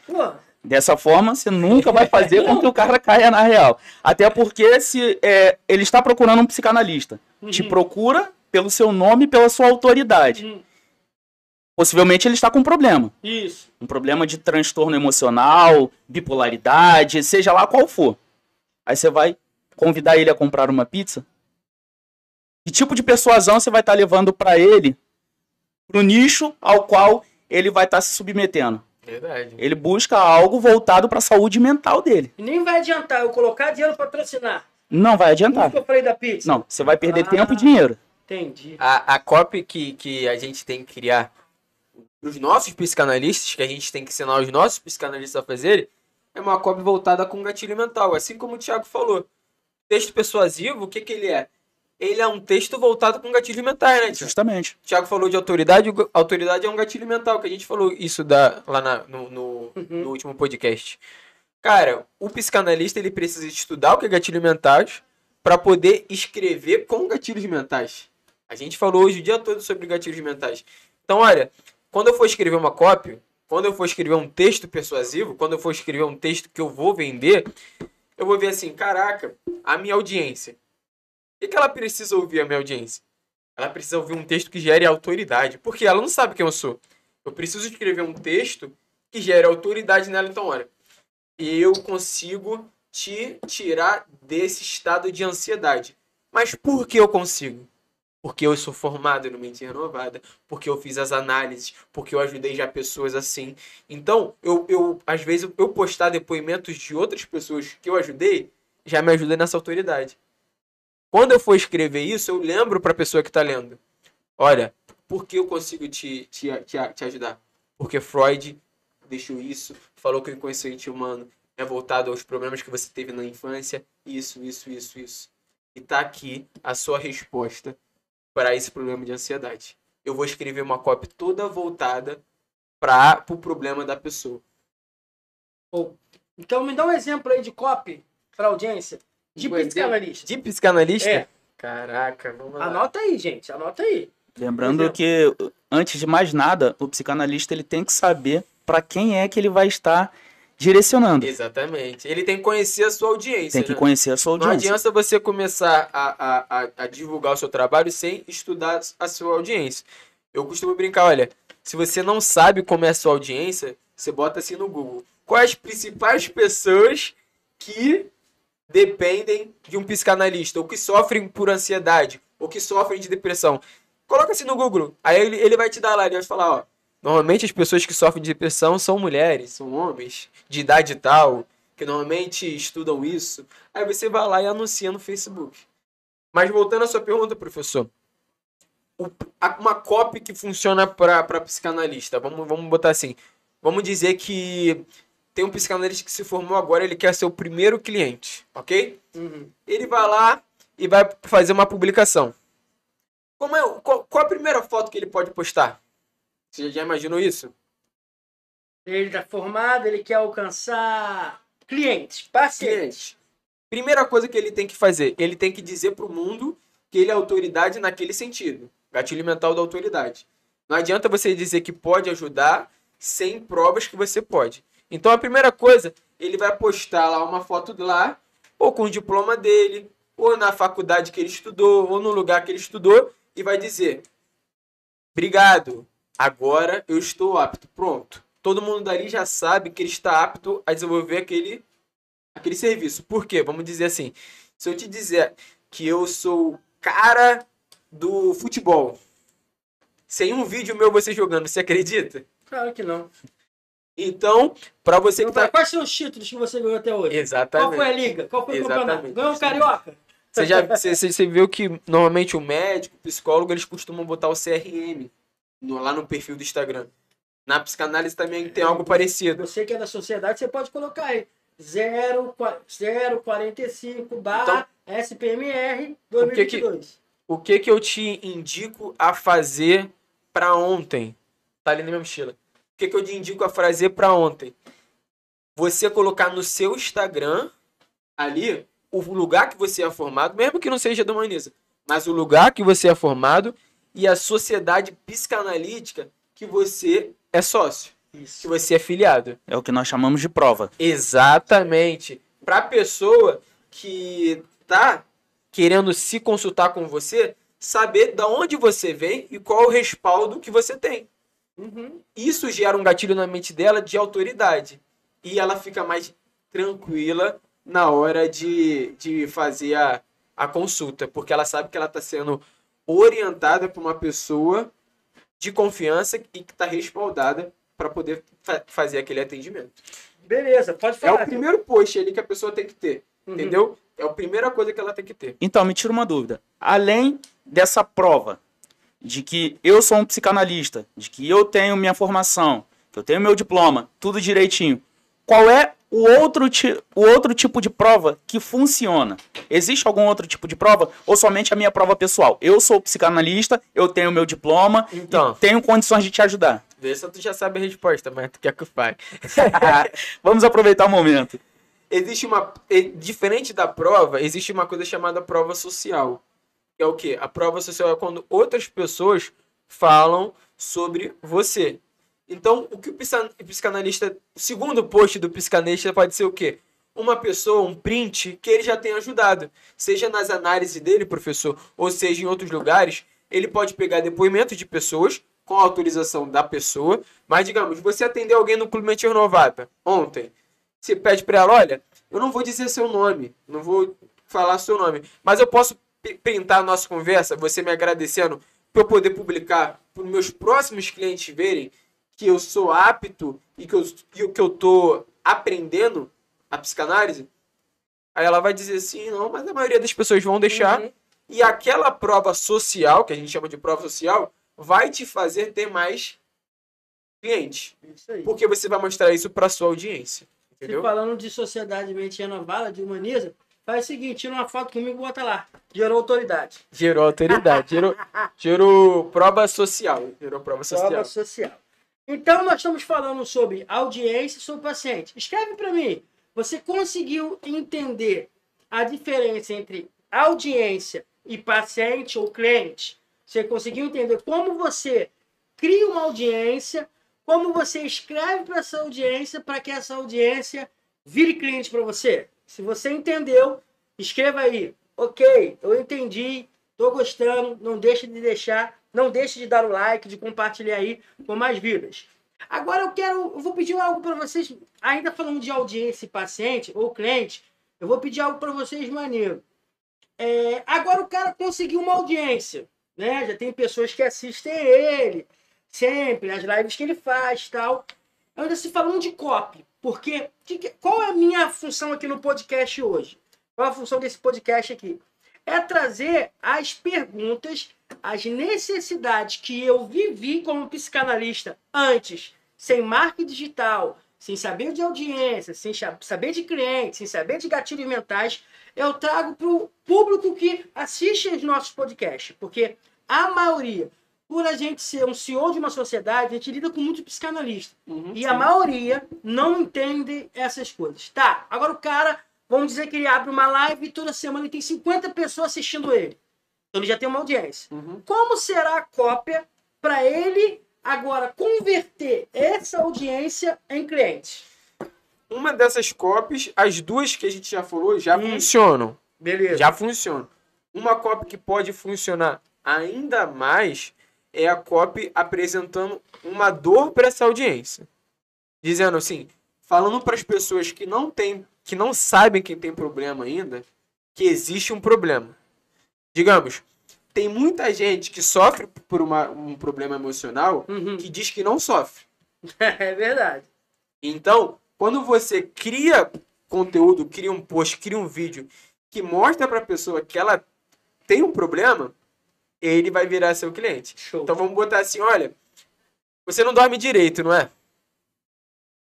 Pô, Dessa forma, você nunca vai fazer com que o cara caia na real. Até porque se é, ele está procurando um psicanalista, te procura pelo seu nome e pela sua autoridade. Hum. Possivelmente ele está com um problema. isso. Um problema de transtorno emocional, bipolaridade, seja lá qual for. Aí você vai convidar ele a comprar uma pizza? Que tipo de persuasão você vai estar levando para ele pro nicho ao qual ele vai estar se submetendo? Verdade. Ele busca algo voltado para a saúde mental dele. E nem vai adiantar eu colocar dinheiro para patrocinar. Não vai adiantar. que eu falei da pizza? Não, você vai perder Ah. tempo e dinheiro. Entendi. A, a copy que, que a gente tem que criar para os nossos psicanalistas, que a gente tem que ensinar os nossos psicanalistas a fazerem, é uma copy voltada com gatilho mental. Assim como o Thiago falou. Texto persuasivo, o que, que ele é? Ele é um texto voltado com gatilhos mentais, né, Thiago? Justamente. O Thiago falou de autoridade, autoridade é um gatilho mental, que a gente falou isso da, lá na- no, no, Uhum. no último podcast. Cara, o psicanalista ele precisa estudar o que é gatilho mentais para poder escrever com gatilhos mentais. A gente falou hoje o dia todo sobre gatilhos mentais. Então, olha, quando eu for escrever uma cópia, quando eu for escrever um texto persuasivo, quando eu for escrever um texto que eu vou vender, eu vou ver assim, caraca, a minha audiência. O que, que ela precisa ouvir, a minha audiência? Ela precisa ouvir um texto que gere autoridade, porque ela não sabe quem eu sou. Eu preciso escrever um texto que gere autoridade nela, então, olha, eu consigo te tirar desse estado de ansiedade. Mas por que eu consigo? Porque eu sou formado no Mente Renovada, porque eu fiz as análises, porque eu ajudei já pessoas assim. Então, eu, eu às vezes, eu postar depoimentos de outras pessoas que eu ajudei, já me ajuda nessa autoridade. Quando eu for escrever isso, eu lembro para a pessoa que está lendo. Olha, por que eu consigo te, te, te, te ajudar? Porque Freud deixou isso, falou que o inconsciente humano é voltado aos problemas que você teve na infância, isso, isso, isso, isso. E tá aqui a sua resposta para esse problema de ansiedade. Eu vou escrever uma cópia toda voltada para o pro problema da pessoa. Então me dá um exemplo aí de copy para audiência. De Um psicanalista. De psicanalista? É. Caraca, vamos lá. Anota aí, gente. Anota aí. Lembrando Exemplo. que, antes de mais nada, o psicanalista ele tem que saber para quem é que ele vai estar direcionando. Exatamente. Ele tem que conhecer a sua audiência. Tem que né? conhecer a sua Não audiência. adianta você começar a, a, a, a divulgar o seu trabalho sem estudar a sua audiência. Eu costumo brincar, olha, se você não sabe como é a sua audiência, você bota assim no Google. Quais as principais pessoas que dependem de um psicanalista, ou que sofrem por ansiedade, ou que sofrem de depressão? Coloca assim no Google. Aí ele, ele vai te dar lá, ele vai falar, ó. Normalmente as pessoas que sofrem de depressão são mulheres, são homens, de idade tal, que normalmente estudam isso. Aí você vai lá e anuncia no Facebook. Mas voltando à sua pergunta, professor. Uma copy que funciona para psicanalista. Vamos, vamos botar assim. Vamos dizer que tem um psicanalista que se formou agora, ele quer ser o primeiro cliente, ok? Uhum. Ele vai lá e vai fazer uma publicação. Como é, qual, qual a primeira foto que ele pode postar? Você já imaginou isso? Ele está formado, ele quer alcançar clientes, pacientes. Cliente. Primeira coisa que ele tem que fazer, ele tem que dizer pro mundo que ele é autoridade naquele sentido. Gatilho mental da autoridade. Não adianta você dizer que pode ajudar sem provas que você pode. Então a primeira coisa, ele vai postar lá uma foto de lá, ou com o diploma dele, ou na faculdade que ele estudou, ou no lugar que ele estudou, e vai dizer: Obrigado, agora eu estou apto. Pronto. Todo mundo dali já sabe que ele está apto a desenvolver aquele aquele serviço. Por quê? Vamos dizer assim, se eu te dizer que eu sou cara do futebol, sem um vídeo meu você jogando, você acredita? Claro que não. Então, pra você que Então, tá... Quais são os títulos que você ganhou até hoje? Qual foi a Exatamente. liga? Qual foi o campeonato? Exatamente. Ganhou o Carioca? Você já você- você viu que normalmente o médico, o psicólogo, eles costumam botar o CRM no- lá no perfil do Instagram. Na psicanálise também tem algo parecido. Você que é da sociedade, você pode colocar aí. 0, 045 barra SPMR Então, O que que- 2022. O que que eu te indico a fazer pra ontem? Tá ali na minha mochila. O que que eu te indico a fazer pra ontem? Você colocar no seu Instagram ali o lugar que você é formado, mesmo que não seja da Humaniza, mas o lugar que você é formado e a sociedade psicanalítica que você é sócio, que Isso. você é filiado. É o que nós chamamos de prova. Exatamente. Para pessoa que tá querendo se consultar com você, saber da onde você vem e qual o respaldo que você tem. Uhum. Isso gera um gatilho na mente dela de autoridade. E ela fica mais tranquila na hora de, de fazer a, a consulta, porque ela sabe que ela está sendo orientada por uma pessoa de confiança e que está respaldada para poder fa- fazer aquele atendimento. Beleza, pode É falar. o primeiro post ali que a pessoa tem que ter, Uhum. entendeu? É a primeira coisa que ela tem que ter. Então, me tira uma dúvida. Além dessa prova de que eu sou um psicanalista, de que eu tenho minha formação, que eu tenho meu diploma, tudo direitinho, qual é o outro, ti- o outro tipo de prova que funciona? Existe algum outro tipo de prova ou somente a minha prova pessoal? Eu sou psicanalista, eu tenho meu diploma Então. e tenho condições de te ajudar. Vê se tu já sabe a resposta, mas tu quer que eu fale. Vamos aproveitar o momento. Existe uma. Diferente da prova, existe uma coisa chamada prova social. Que é o quê? A prova social é quando outras pessoas falam sobre você. Então, o que o psica- o psicanalista. O segundo post do psicanalista pode ser o quê? Uma pessoa, um print que ele já tem ajudado. Seja nas análises dele, professor, ou seja em outros lugares, ele pode pegar depoimentos de pessoas com autorização da pessoa. Mas, digamos, você atendeu alguém no Clube Mente Renovada ontem. Você pede para ela, olha, eu não vou dizer seu nome, não vou falar seu nome, mas eu posso printar a nossa conversa, você me agradecendo, para eu poder publicar para meus próximos clientes verem que eu sou apto e que eu, e o que eu tô aprendendo a psicanálise. Aí ela vai dizer sim, não, mas a maioria das pessoas vão deixar. Uhum. E aquela prova social, que a gente chama de prova social, vai te fazer ter mais clientes. Isso aí. Porque você vai mostrar isso para sua audiência. Entendeu? falando de sociedade mente renovada, de humaniza, faz o seguinte, tira uma foto comigo e bota lá. Gerou autoridade. Gerou autoridade, gerou, gerou prova social. Gerou prova social. Prova social. Então, nós estamos falando sobre audiência e sobre paciente. Escreve para mim. Você conseguiu entender a diferença entre audiência e paciente ou cliente? Você conseguiu entender como você cria uma audiência, como você escreve para essa audiência para que essa audiência vire cliente para você? Se você entendeu, escreva aí. Ok, eu entendi, tô gostando, não deixe de deixar, não deixe de dar o like, de compartilhar aí com mais vidas. Agora eu quero, eu vou pedir algo para vocês, ainda falando de audiência paciente ou cliente, eu vou pedir algo para vocês maneiro. É, agora o cara conseguiu uma audiência, né? Já tem pessoas que assistem ele sempre, as lives que ele faz, tal. Ainda se falando de copy, porque que, qual é a minha função aqui no podcast hoje? Qual é a função desse podcast aqui? É trazer as perguntas, as necessidades que eu vivi como psicanalista antes, sem marca digital, sem saber de audiência, sem saber de cliente, sem saber de gatilhos mentais, eu trago para o público que assiste os nossos podcasts. Porque a maioria, por a gente ser um CEO de uma sociedade, a gente lida com muito psicanalista. Uhum, e sim. a maioria não entende essas coisas. Tá, agora o cara, vamos dizer que ele abre uma live e toda semana ele tem 50 pessoas assistindo ele. Então ele já tem uma audiência. Uhum. Como será a cópia para ele Agora, converter essa audiência em cliente. Uma dessas copies, as duas que a gente já falou, já hum. funcionam. Beleza. Já funcionam. Uma copy que pode funcionar ainda mais é a copy apresentando uma dor para essa audiência. Dizendo assim, falando para as pessoas que não tem, que não sabem que tem problema ainda, que existe um problema. Digamos, tem muita gente que sofre por uma, um problema emocional uhum. que diz que não sofre. é verdade. Então, quando você cria conteúdo, cria um post, cria um vídeo que mostra para a pessoa que ela tem um problema, ele vai virar seu cliente. Show. Então vamos botar assim, olha, você não dorme direito, não é?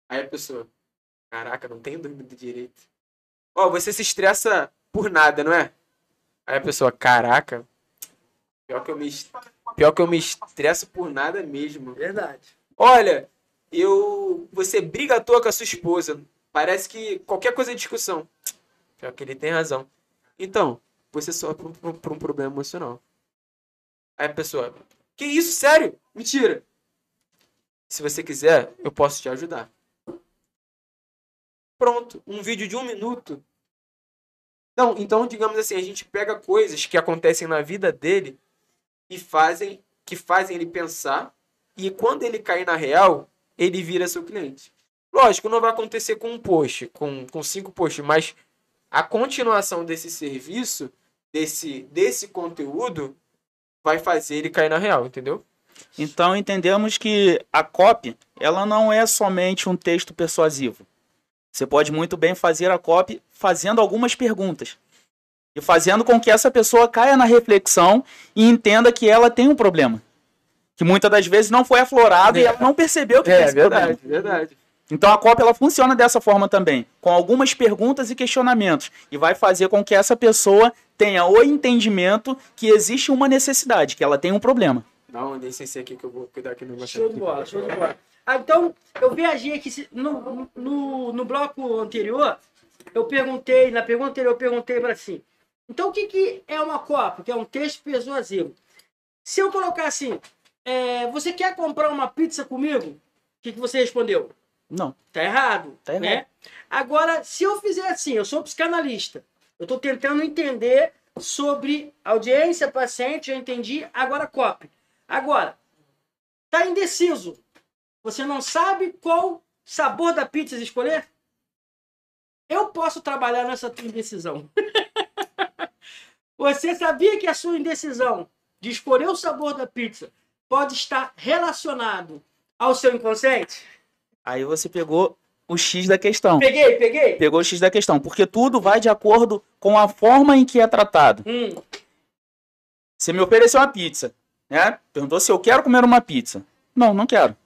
Aí a pessoa, caraca, não tenho dormido direito. Ó, oh, você se estressa por nada, não é? Aí a pessoa, caraca, Pior que eu me, pior que eu me estresso por nada mesmo. Verdade. Olha, eu. Você briga à toa com a sua esposa. Parece que qualquer coisa é discussão. Pior que ele tem razão. Então, você sofre por, por um problema emocional. Aí a pessoa, que isso, sério? Mentira. Se você quiser, eu posso te ajudar. Pronto, um vídeo de um minuto. Não, então, digamos assim, a gente pega coisas que acontecem na vida dele e fazem que fazem ele pensar e quando ele cair na real, ele vira seu cliente. Lógico, não vai acontecer com um post, com, com cinco posts, mas a continuação desse serviço, desse, desse conteúdo, vai fazer ele cair na real, entendeu? Então entendemos que a copy, ela não é somente um texto persuasivo. Você pode muito bem fazer a copy fazendo algumas perguntas e fazendo com que essa pessoa caia na reflexão e entenda que ela tem um problema. Que muitas das vezes não foi aflorado é. e ela não percebeu que é, tem esse verdade, problema. verdade. Então a cópia ela funciona dessa forma também, com algumas perguntas e questionamentos, e vai fazer com que essa pessoa tenha o entendimento que existe uma necessidade, que ela tem um problema. Dá uma licença aqui que eu vou cuidar aqui no negócio. Show de bola, show de bola. Ah, então, eu viajei aqui no, no, no bloco anterior, eu perguntei, na pergunta anterior eu perguntei para assim, então, o que, que é uma cópia? Que é um texto persuasivo. Se eu colocar assim, é, você quer comprar uma pizza comigo? O que, que você respondeu? Não. Tá errado. Tá né? errado. Agora, se eu fizer assim, eu sou psicanalista, eu estou tentando entender sobre audiência, paciente, já entendi, agora copy. Agora, tá indeciso. Você não sabe qual sabor da pizza escolher? Eu posso trabalhar nessa indecisão. Você sabia que a sua indecisão de escolher o sabor da pizza pode estar relacionado ao seu inconsciente? Aí você pegou o X da questão. Peguei, peguei. Pegou o X da questão, porque tudo vai de acordo com a forma em que é tratado. Hum. Você me ofereceu uma pizza, né? Perguntou se eu quero comer uma pizza. Não, não quero.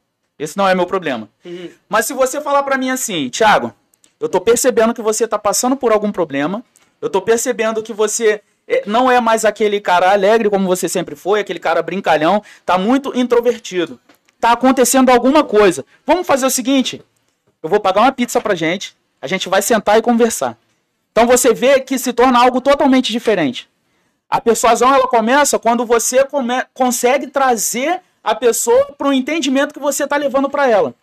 Esse não é meu problema. Uhum. Mas se você falar para mim assim, Thiago, eu tô percebendo que você tá passando por algum problema, eu tô percebendo que você é, não é mais aquele cara alegre como você sempre foi, aquele cara brincalhão, tá muito introvertido. Tá acontecendo alguma coisa. Vamos fazer o seguinte: eu vou pagar uma pizza pra gente, a gente vai sentar e conversar. Então você vê que se torna algo totalmente diferente. A persuasão ela começa quando você come consegue trazer a pessoa para o entendimento que você está levando para ela.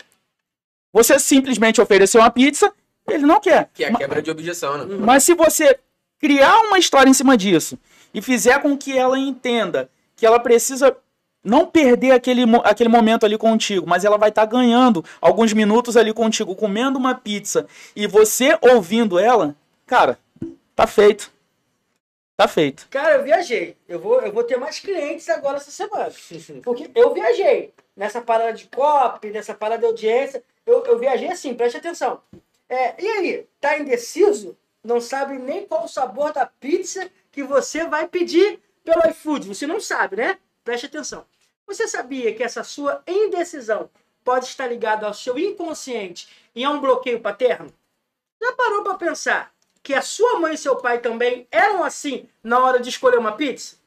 Você simplesmente ofereceu uma pizza, ele não quer. Que é a quebra de objeção, né? Mas se você criar uma história em cima disso e fizer com que ela entenda que ela precisa não perder aquele, aquele momento ali contigo, mas ela vai estar tá ganhando alguns minutos ali contigo, comendo uma pizza e você ouvindo ela, cara, tá feito. Tá feito. Cara, eu viajei. Eu vou, eu vou ter mais clientes agora essa semana. Porque eu viajei. Nessa parada de copy, nessa parada de audiência. Eu, eu viajei assim, preste atenção. É, e aí, tá indeciso? Não sabe nem qual o sabor da pizza que você vai pedir pelo iFood. Você não sabe, né? Preste atenção. Você sabia que essa sua indecisão pode estar ligada ao seu inconsciente e a um bloqueio paterno? Já parou para pensar que a sua mãe e seu pai também eram assim na hora de escolher uma pizza?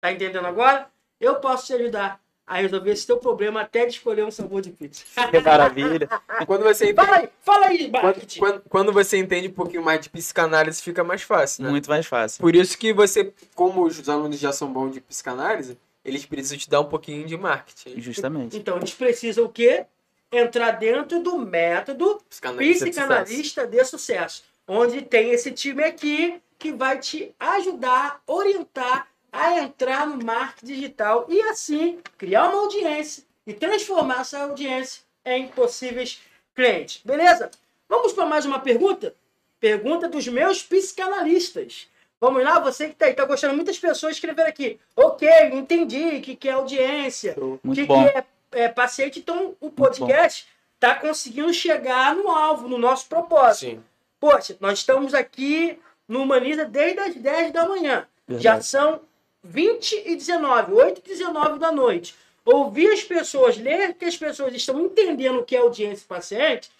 Tá entendendo agora? Eu posso te ajudar a resolver esse teu problema até de escolher um sabor de pizza. Que maravilha. quando você entende... Fala aí, fala aí, quando, quando, quando, você entende um pouquinho mais de psicanálise, fica mais fácil, né? Muito mais fácil. Por isso que você, como os alunos já são bons de psicanálise, eles precisam te dar um pouquinho de marketing. Justamente. Então, eles precisam o quê? Entrar dentro do método psicanalista, psicanalista de, sucesso. Onde tem esse time aqui que vai te ajudar, orientar a entrar no marketing digital e assim criar uma audiência e transformar essa audiência em possíveis clientes. Beleza? Vamos para mais uma pergunta? Pergunta dos meus psicanalistas. Vamos lá, você que está aí, está gostando, muitas pessoas escreveram aqui. Ok, entendi o que, que é audiência, o que, que é, é, paciente. Então, o podcast está conseguindo chegar no alvo, no nosso propósito. Sim. Poxa, nós estamos aqui no Humaniza desde as 10 da manhã. Verdade. Já são 20 e 19, 8 e 19 da noite. Ouvir as pessoas, ler que as pessoas estão entendendo o que é audiência paciente,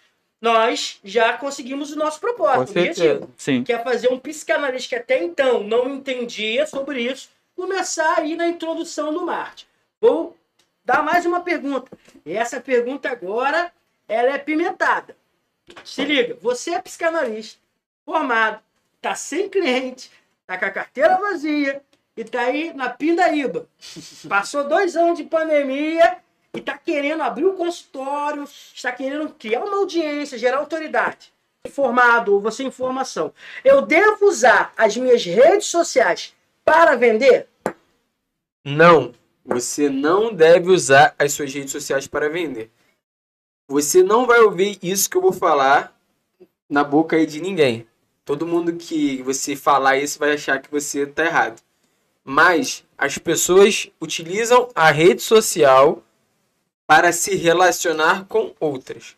nós já conseguimos o nosso propósito. Com objetivo, Sim. Que é fazer um psicanalista que até então não entendia sobre isso, começar aí na introdução do Marte. Vou dar mais uma pergunta. E essa pergunta agora, ela é pimentada. Se liga, você é psicanalista, formado, tá sem cliente, tá com a carteira vazia e tá aí na pindaíba. Passou dois anos de pandemia e tá querendo abrir um consultório, está querendo criar uma audiência, gerar autoridade. Formado ou você informação. Eu devo usar as minhas redes sociais para vender? Não. Você não deve usar as suas redes sociais para vender. Você não vai ouvir isso que eu vou falar na boca aí de ninguém. Todo mundo que você falar isso vai achar que você está errado. Mas as pessoas utilizam a rede social para se relacionar com outras.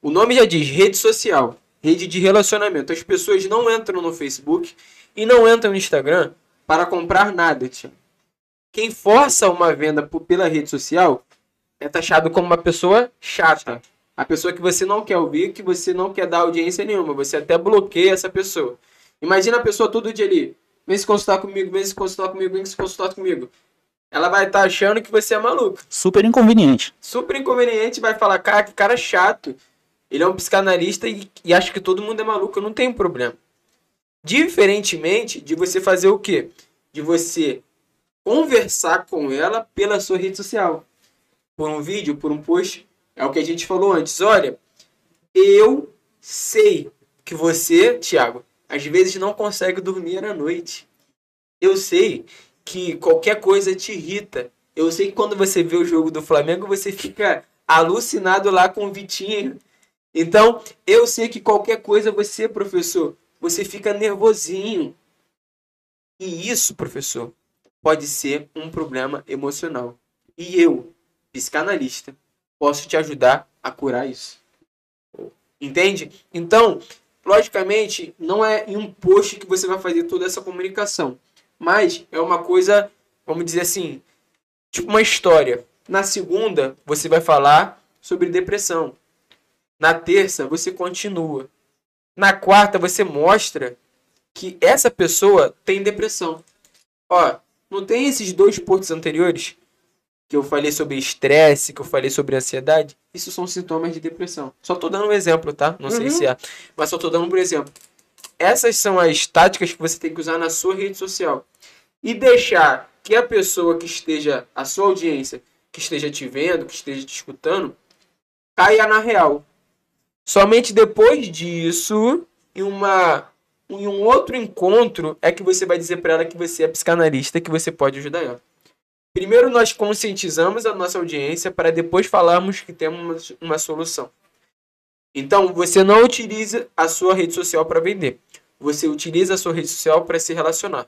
O nome já diz rede social, rede de relacionamento. As pessoas não entram no Facebook e não entram no Instagram para comprar nada, tia. Quem força uma venda pela rede social é taxado como uma pessoa chata. A pessoa que você não quer ouvir, que você não quer dar audiência nenhuma. Você até bloqueia essa pessoa. Imagina a pessoa todo dia ali. Vem se consultar comigo, vem se consultar comigo, vem se consultar comigo. Ela vai estar tá achando que você é maluco. Super inconveniente. Super inconveniente, vai falar, cara, que cara chato. Ele é um psicanalista e, e acha que todo mundo é maluco. Eu não tenho problema. Diferentemente de você fazer o quê? De você conversar com ela pela sua rede social por um vídeo, por um post. É o que a gente falou antes. Olha, eu sei que você, Thiago, às vezes não consegue dormir à noite. Eu sei que qualquer coisa te irrita. Eu sei que quando você vê o jogo do Flamengo, você fica alucinado lá com o Vitinho. Então, eu sei que qualquer coisa você, professor, você fica nervosinho. E isso, professor, pode ser um problema emocional. E eu, psicanalista, posso te ajudar a curar isso. Entende? Então, logicamente, não é em um post que você vai fazer toda essa comunicação, mas é uma coisa, vamos dizer assim, tipo uma história. Na segunda, você vai falar sobre depressão. Na terça, você continua. Na quarta, você mostra que essa pessoa tem depressão. Ó, não tem esses dois pontos anteriores? Que eu falei sobre estresse, que eu falei sobre ansiedade, isso são sintomas de depressão. Só tô dando um exemplo, tá? Não uhum. sei se é, mas só tô dando um exemplo. Essas são as táticas que você tem que usar na sua rede social. e deixar que a pessoa que esteja, a sua audiência, que esteja te vendo, que esteja te escutando, caia na real. Somente depois disso, em, uma, em um outro encontro, é que você vai dizer para ela que você é psicanalista, que você pode ajudar ela. Primeiro nós conscientizamos a nossa audiência para depois falarmos que temos uma, solução. Então, você não utiliza a sua rede social para vender. Você utiliza a sua rede social para se relacionar.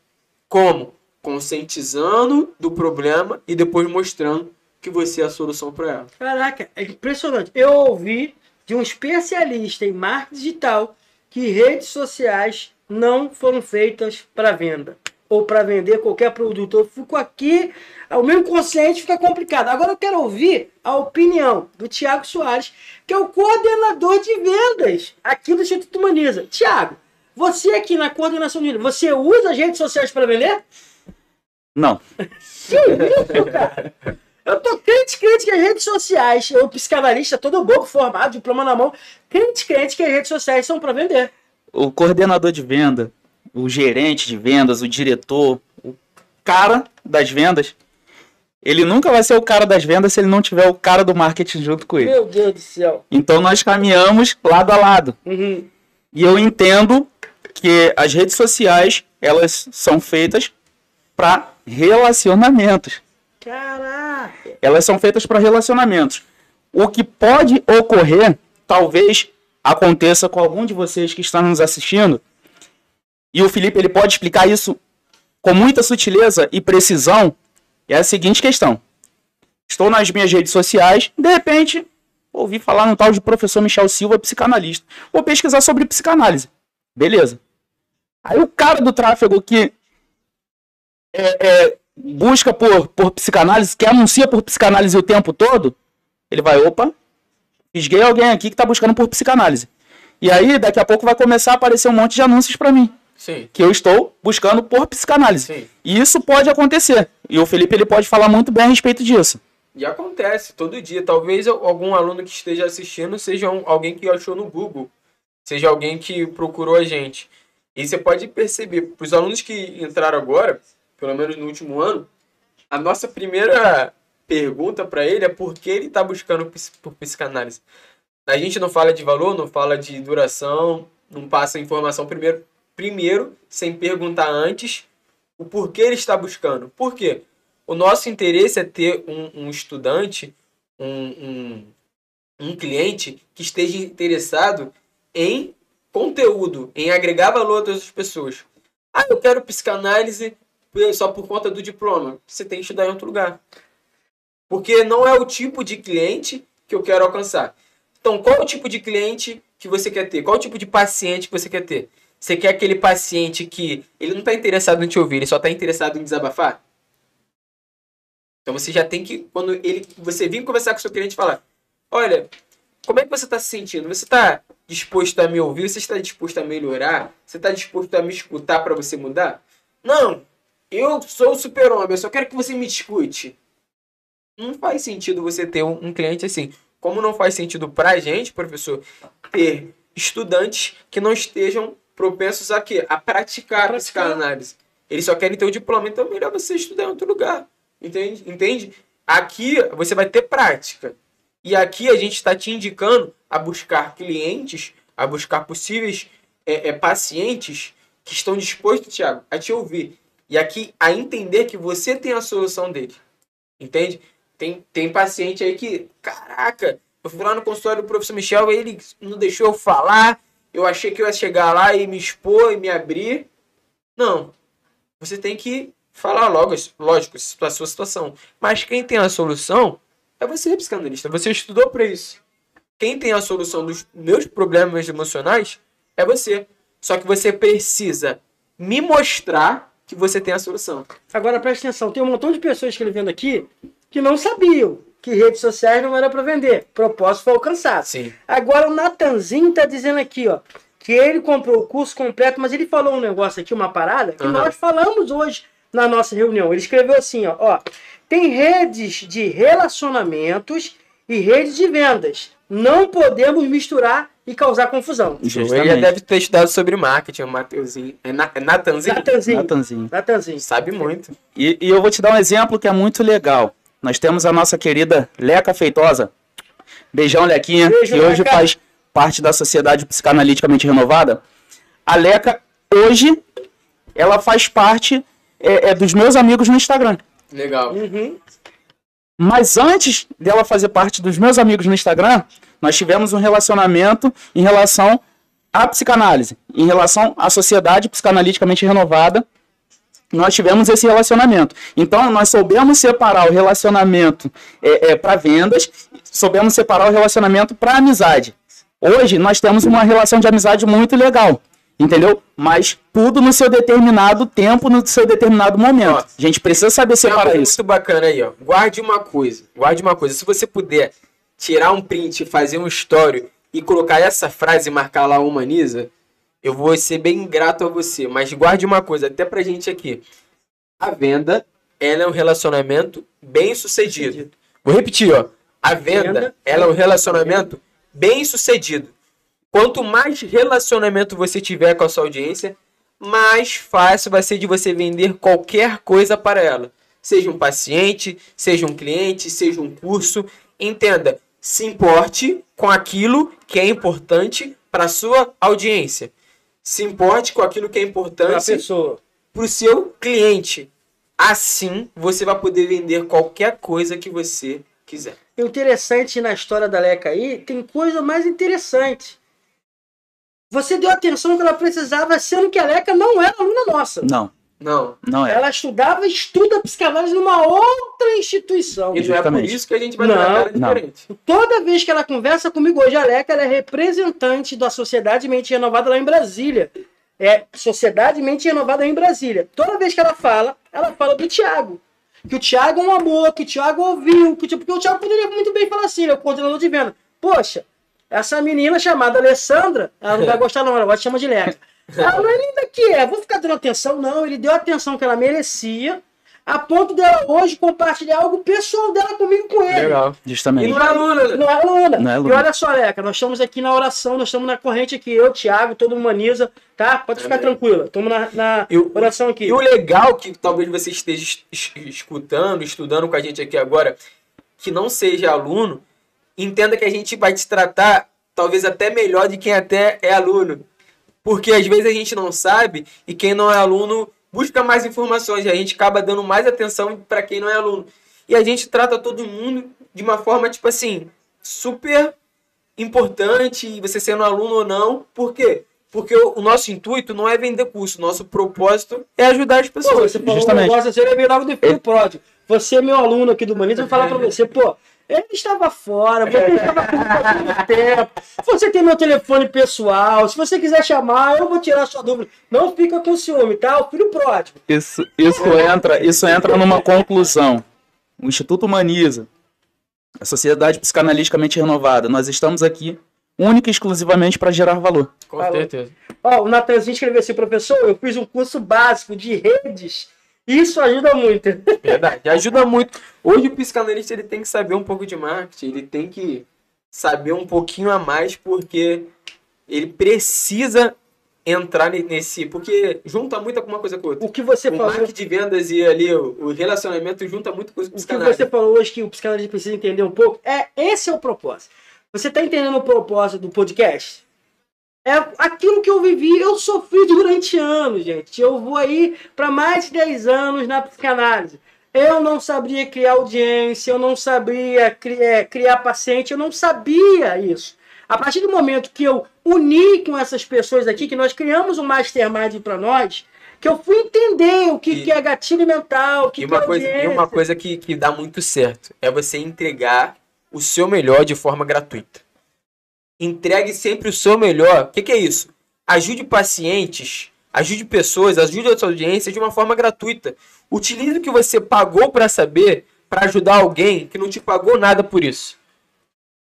Como? Conscientizando do problema e depois mostrando que você é a solução para ela. Caraca, é impressionante. Eu ouvi de um especialista em marketing digital que redes sociais não foram feitas para venda ou para vender qualquer produto. Eu fico aqui, o meu inconsciente fica complicado. Agora eu quero ouvir a opinião do Tiago Soares, que é o coordenador de vendas aqui do Instituto Humaniza. Tiago, você aqui na coordenação de vendas, você usa as redes sociais para vender? Não. Que isso, cara? Eu tô crente, crente que as redes sociais, eu psicanalista, todo bom, formado, diploma na mão, crente, crente que as redes sociais são para vender. O coordenador de venda, o gerente de vendas, o diretor, o cara das vendas, ele nunca vai ser o cara das vendas se ele não tiver o cara do marketing junto com ele. Meu Deus do céu. Então nós caminhamos lado a lado. Uhum. E eu entendo que as redes sociais, elas são feitas para relacionamentos. Caraca. Elas são feitas para relacionamentos. O que pode ocorrer, talvez aconteça com algum de vocês que estão nos assistindo, e o Felipe ele pode explicar isso com muita sutileza e precisão, é a seguinte questão. Estou nas minhas redes sociais, de repente, ouvi falar no tal de professor Michel Silva, psicanalista. Vou pesquisar sobre psicanálise. Beleza. Aí o cara do tráfego que é, é, busca por, por psicanálise, que anuncia por psicanálise o tempo todo, ele vai, opa, fisguei alguém aqui que está buscando por psicanálise. E aí, daqui a pouco vai começar a aparecer um monte de anúncios para mim, Sim. que eu estou buscando por psicanálise. Sim. E isso pode acontecer. E o Felipe ele pode falar muito bem a respeito disso. E acontece todo dia. Talvez algum aluno que esteja assistindo seja um- alguém que achou no Google, seja alguém que procurou a gente. E você pode perceber, para os alunos que entraram agora, pelo menos no último ano, a nossa primeira pergunta para ele é por que ele está buscando por psicanálise. A gente não fala de valor, não fala de duração, não passa informação primeiro, primeiro sem perguntar antes o porquê ele está buscando. Por quê? O nosso interesse é ter um, um estudante, um, um, um cliente que esteja interessado em conteúdo, em agregar valor a todas as pessoas. Ah, eu quero psicanálise só por conta do diploma. Você tem que estudar em outro lugar. Porque não é o tipo de cliente que eu quero alcançar. Então, qual o tipo de cliente que você quer ter? Qual o tipo de paciente que você quer ter? Você quer aquele paciente que ele não está interessado em te ouvir, ele só está interessado em desabafar? Então você já tem que, quando ele, você vir conversar com o seu cliente, falar: Olha, como é que você está se sentindo? Você está disposto a me ouvir? Você está disposto a melhorar? Você está disposto a me escutar para você mudar? Não, eu sou o super-homem, eu só quero que você me escute. Não faz sentido você ter um, um cliente assim. Como não faz sentido pra gente, professor, ter estudantes que não estejam propensos a quê? A praticar a psicanálise. Eles só querem ter o diploma, então é melhor você estudar em outro lugar. Entende? Entende? Aqui você vai ter prática. E aqui a gente está te indicando a buscar clientes, a buscar possíveis é, é, pacientes que estão dispostos, Thiago, a te ouvir. E aqui a entender que você tem a solução dele. Entende? Tem, tem paciente aí que, caraca, eu fui lá no consultório do professor Michel, ele não deixou eu falar, eu achei que eu ia chegar lá e me expor e me abrir. Não. Você tem que falar logo, lógico, a sua situação. Mas quem tem a solução é você, psicanalista. Você estudou para isso. Quem tem a solução dos meus problemas emocionais é você. Só que você precisa me mostrar que você tem a solução. Agora presta atenção, tem um montão de pessoas escrevendo aqui que não sabiam que redes sociais não era para vender. O propósito foi alcançado. Sim. Agora o Natanzinho tá dizendo aqui, ó, que ele comprou o curso completo, mas ele falou um negócio aqui, uma parada, que Aham. nós falamos hoje na nossa reunião. Ele escreveu assim, ó, ó, tem redes de relacionamentos e redes de vendas. Não podemos misturar e causar confusão. Ele já Justamente. deve ter estudado sobre marketing, o Mateuzinho. É, Na- é Natanzinho? Natanzinho. Natanzinho. Natanzinho. Sabe muito. E, e eu vou te dar um exemplo que é muito legal. Nós temos a nossa querida Leca Feitosa. Beijão, Lequinha, Beijo, que hoje Leca. faz parte da Sociedade Psicanaliticamente Renovada. A Leca, hoje, ela faz parte é, é, dos meus amigos no Instagram. Legal. Uhum. Mas antes dela fazer parte dos meus amigos no Instagram, nós tivemos um relacionamento em relação à psicanálise, em relação à sociedade psicanaliticamente renovada. Nós tivemos esse relacionamento. Então, nós soubemos separar o relacionamento para vendas, soubemos separar o relacionamento para amizade. Hoje, nós temos uma relação de amizade muito legal, entendeu? Mas tudo no seu determinado tempo, no seu determinado momento. Ó, A gente precisa saber separar coisa isso. muito bacana aí, ó. Guarde uma coisa. Guarde uma coisa. Se você puder tirar um print, fazer um story e colocar essa frase e marcar lá humaniza, eu vou ser bem grato a você. Mas guarde uma coisa, até pra gente aqui. A venda, ela é um relacionamento bem sucedido. Vou repetir, ó. A venda, ela é um relacionamento bem sucedido. Quanto mais relacionamento você tiver com a sua audiência, mais fácil vai ser de você vender qualquer coisa para ela. Seja um paciente, seja um cliente, seja um curso. Entenda, se importe com aquilo que é importante para a sua audiência. Se importe com aquilo que é importante para o seu cliente. Assim, você vai poder vender qualquer coisa que você quiser. O interessante na história da Leca aí, tem coisa mais interessante. Você deu atenção que ela precisava, sendo que a Leca não era aluna nossa. Não, Não. não é. Ela estudava e estuda psicanálise numa outra instituição. E não é por isso que a gente vai Não, tratar ela não. diferente. Toda vez que ela conversa comigo hoje, a Leca ela é representante da Sociedade Mente Renovada lá em Brasília. É Sociedade Mente Renovada em Brasília. Toda vez que ela fala, ela fala do Tiago. Que o Tiago é um amor, que o Tiago ouviu, que, tipo, porque o Tiago poderia muito bem falar assim, ele é o coordenador de venda. Poxa, essa menina chamada Alessandra, ela não vai gostar não, ela vai te chamar de Leca. Ela não é nem daqui, é, vou ficar dando atenção, não. Ele deu a atenção que ela merecia, a ponto dela hoje compartilhar algo pessoal dela comigo com ele. Legal. E Justamente. não é aluna, né? Não é aluna. Não é aluna. E olha só, Leca, nós estamos aqui na oração, nós estamos na corrente aqui, eu, Thiago, todo mundo humaniza, tá? Pode ficar Amém. tranquila. Estamos na, na E o- oração aqui. E o legal que talvez você esteja es- es- escutando, estudando com a gente aqui agora, que não seja aluno, entenda que a gente vai te tratar talvez até melhor de quem até é aluno. Porque às vezes a gente não sabe e quem não é aluno busca mais informações e a gente acaba dando mais atenção para quem não é aluno. E a gente trata todo mundo de uma forma, tipo assim, super importante, você sendo aluno ou não. Por quê? Porque o, nosso intuito não é vender curso, nosso propósito é ajudar as Pô, pessoas. você falou um Justamente. negócio, você vai vir logo do filho pródigo. Você, meu aluno aqui do Humaniza, eu vou falar pra você, pô, ele estava fora, você estava com tempo. Você tem meu telefone pessoal, se você quiser chamar, eu vou tirar sua dúvida. Não fica com ciúme, tá? O filho pródigo. Isso, isso, entra, isso entra numa conclusão. O Instituto Humaniza, a Sociedade Psicanaliticamente Renovada, nós estamos aqui única e exclusivamente para gerar valor. Com certeza. Ó, o Natanzinho escreveu assim, professor, eu fiz um curso básico de redes. Isso ajuda muito. Verdade. Ajuda muito. Hoje o psicanalista ele tem que saber um pouco de marketing, ele tem que saber um pouquinho a mais, porque ele precisa entrar ne- nesse. Porque junta muita uma coisa com outra. O que você O falou, marketing de vendas e ali o, relacionamento junta muito com o o que você falou hoje que o psicanalista precisa entender um pouco, é esse é o propósito. Você está entendendo o propósito do podcast? É aquilo que eu vivi, eu sofri durante anos, gente. Eu vou aí para mais de 10 anos na psicanálise. Eu não sabia criar audiência, eu não sabia cri- eh, criar paciente, eu não sabia isso. A partir do momento que eu uni com essas pessoas aqui, que nós criamos um mastermind para nós, que eu fui entender o que, E- que é gatilho mental, o que, E que é uma coisa, e audiência. uma coisa que, que dá muito certo é você entregar o seu melhor de forma gratuita. Entregue sempre o seu melhor. O que, que é isso? Ajude pacientes, ajude pessoas, ajude a sua audiência de uma forma gratuita. Utilize o que você pagou para saber para ajudar alguém que não te pagou nada por isso.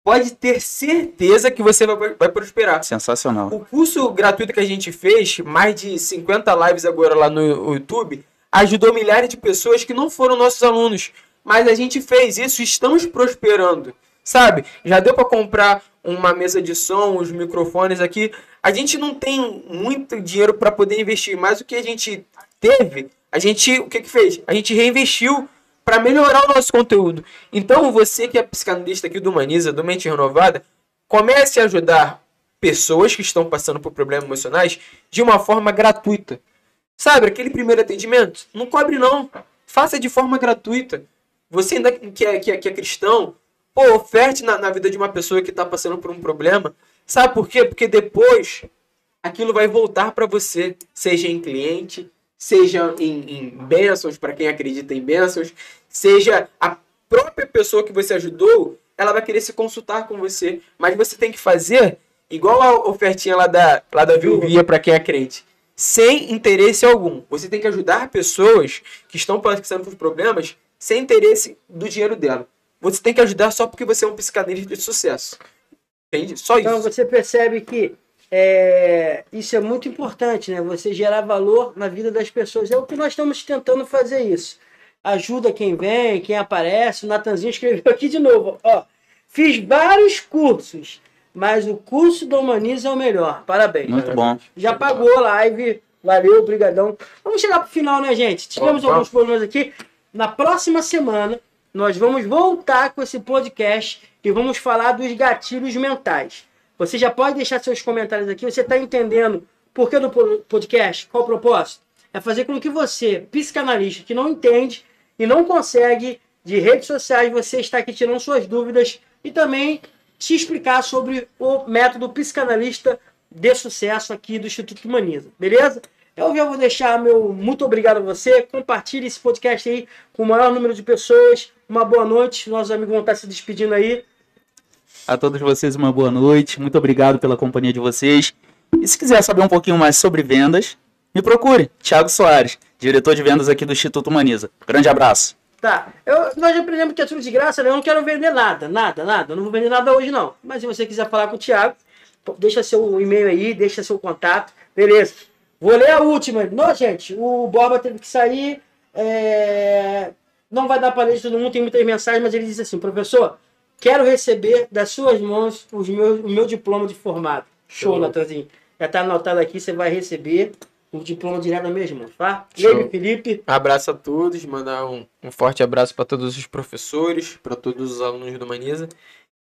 Pode ter certeza que você vai, vai prosperar. Sensacional. O curso gratuito que a gente fez, mais de 50 lives agora lá no YouTube, ajudou milhares de pessoas que não foram nossos alunos. Mas a gente fez isso e estamos prosperando. Sabe? Já deu para comprar uma mesa de som, os microfones aqui. A gente não tem muito dinheiro para poder investir, mas o que a gente teve, a gente o que que fez? A gente reinvestiu para melhorar o nosso conteúdo. Então, você que é psicanalista aqui do Humaniza, do Mente Renovada, comece a ajudar pessoas que estão passando por problemas emocionais de uma forma gratuita. Sabe, aquele primeiro atendimento? Não cobre não. Faça de forma gratuita. Você ainda que é, que é, que é cristão, pô, oferte na, na vida de uma pessoa que está passando por um problema. Sabe por quê? Porque depois aquilo vai voltar para você, seja em cliente, seja em, em bênçãos, para quem acredita em bênçãos, seja a própria pessoa que você ajudou, ela vai querer se consultar com você. Mas você tem que fazer igual a ofertinha lá da, lá da Vilvia para quem é crente. Sem interesse algum. Você tem que ajudar pessoas que estão passando por problemas sem interesse do dinheiro dela. Você tem que ajudar só porque você é um psicanalista de sucesso. Entende? Só isso. Então você percebe que é, isso é muito importante, né? Você gerar valor na vida das pessoas. É o que nós estamos tentando fazer isso. Ajuda quem vem, quem aparece. O Natanzinho escreveu aqui de novo. Ó, fiz vários cursos, mas o curso do Humaniza é o melhor. Parabéns. Muito bom. Já pagou a live. Valeu, brigadão. Vamos chegar pro final, né, gente? Tivemos Vamos, alguns problemas aqui. Na próxima semana, nós vamos voltar com esse podcast e vamos falar dos gatilhos mentais. Você já pode deixar seus comentários aqui. Você está entendendo por que do podcast? Qual o propósito? É fazer com que você, psicanalista, que não entende e não consegue de redes sociais, você está aqui tirando suas dúvidas e também te explicar sobre o método psicanalista de sucesso aqui do Instituto Humaniza. Beleza? Eu já vou deixar meu muito obrigado a você. Compartilhe esse podcast aí com o maior número de pessoas. Uma boa noite. Nossos amigos vão estar se despedindo aí. A todos vocês, uma boa noite. Muito obrigado pela companhia de vocês. E se quiser saber um pouquinho mais sobre vendas, me procure. Thiago Soares, diretor de vendas aqui do Instituto Humaniza. Grande abraço. Tá. Eu, nós aprendemos que é tudo de graça, né? Eu não quero vender nada, nada, nada. Eu não vou vender nada hoje, não. Mas se você quiser falar com o Thiago, deixa seu e-mail aí, deixa seu contato. Beleza. Vou ler a última. Não, gente, o Borba teve que sair. é, Não vai dar para ler de todo mundo, tem muitas mensagens, mas ele disse assim, professor, quero receber das suas mãos os meus, o meu diploma de formado. Show, Show. Natanzinho. Já tá anotado aqui, você vai receber o diploma direto minhas mãos, tá? Show. Ele, Felipe, Abraço a todos, mandar um, um forte abraço para todos os professores, para todos os alunos do Maniza.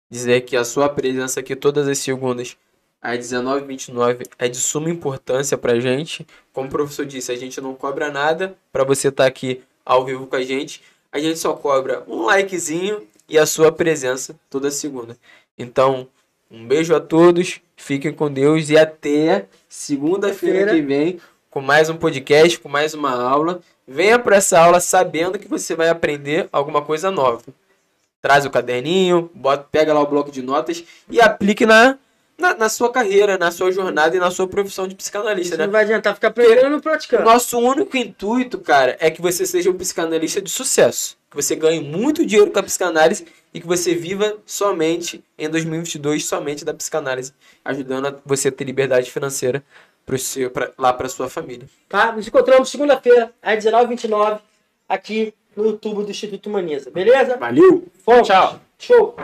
Dizer que a sua presença aqui todas as segundas às 19h29 é de suma importância pra gente. Como o professor disse, a gente não cobra nada para você estar aqui ao vivo com a gente. A gente só cobra um likezinho e a sua presença toda segunda. Então, um beijo a todos, fiquem com Deus e até segunda-feira Feira. que vem com mais um podcast, com mais uma aula. Venha para essa aula sabendo que você vai aprender alguma coisa nova. Traz o caderninho, bota, pega lá o bloco de notas e aplique na, na, na sua carreira, na sua jornada e na sua profissão de psicanalista, isso né? não vai adiantar ficar aprendendo e praticando. nosso único intuito, cara, é que você seja um psicanalista de sucesso. Que você ganhe muito dinheiro com a psicanálise e que você viva somente em 2022 somente da psicanálise, ajudando a você a ter liberdade financeira pro seu, pra, lá para sua família. Tá? Nos encontramos segunda-feira, às 19h29, aqui no YouTube do Instituto Humaniza. Beleza? Valeu! Fomos. Tchau. Show!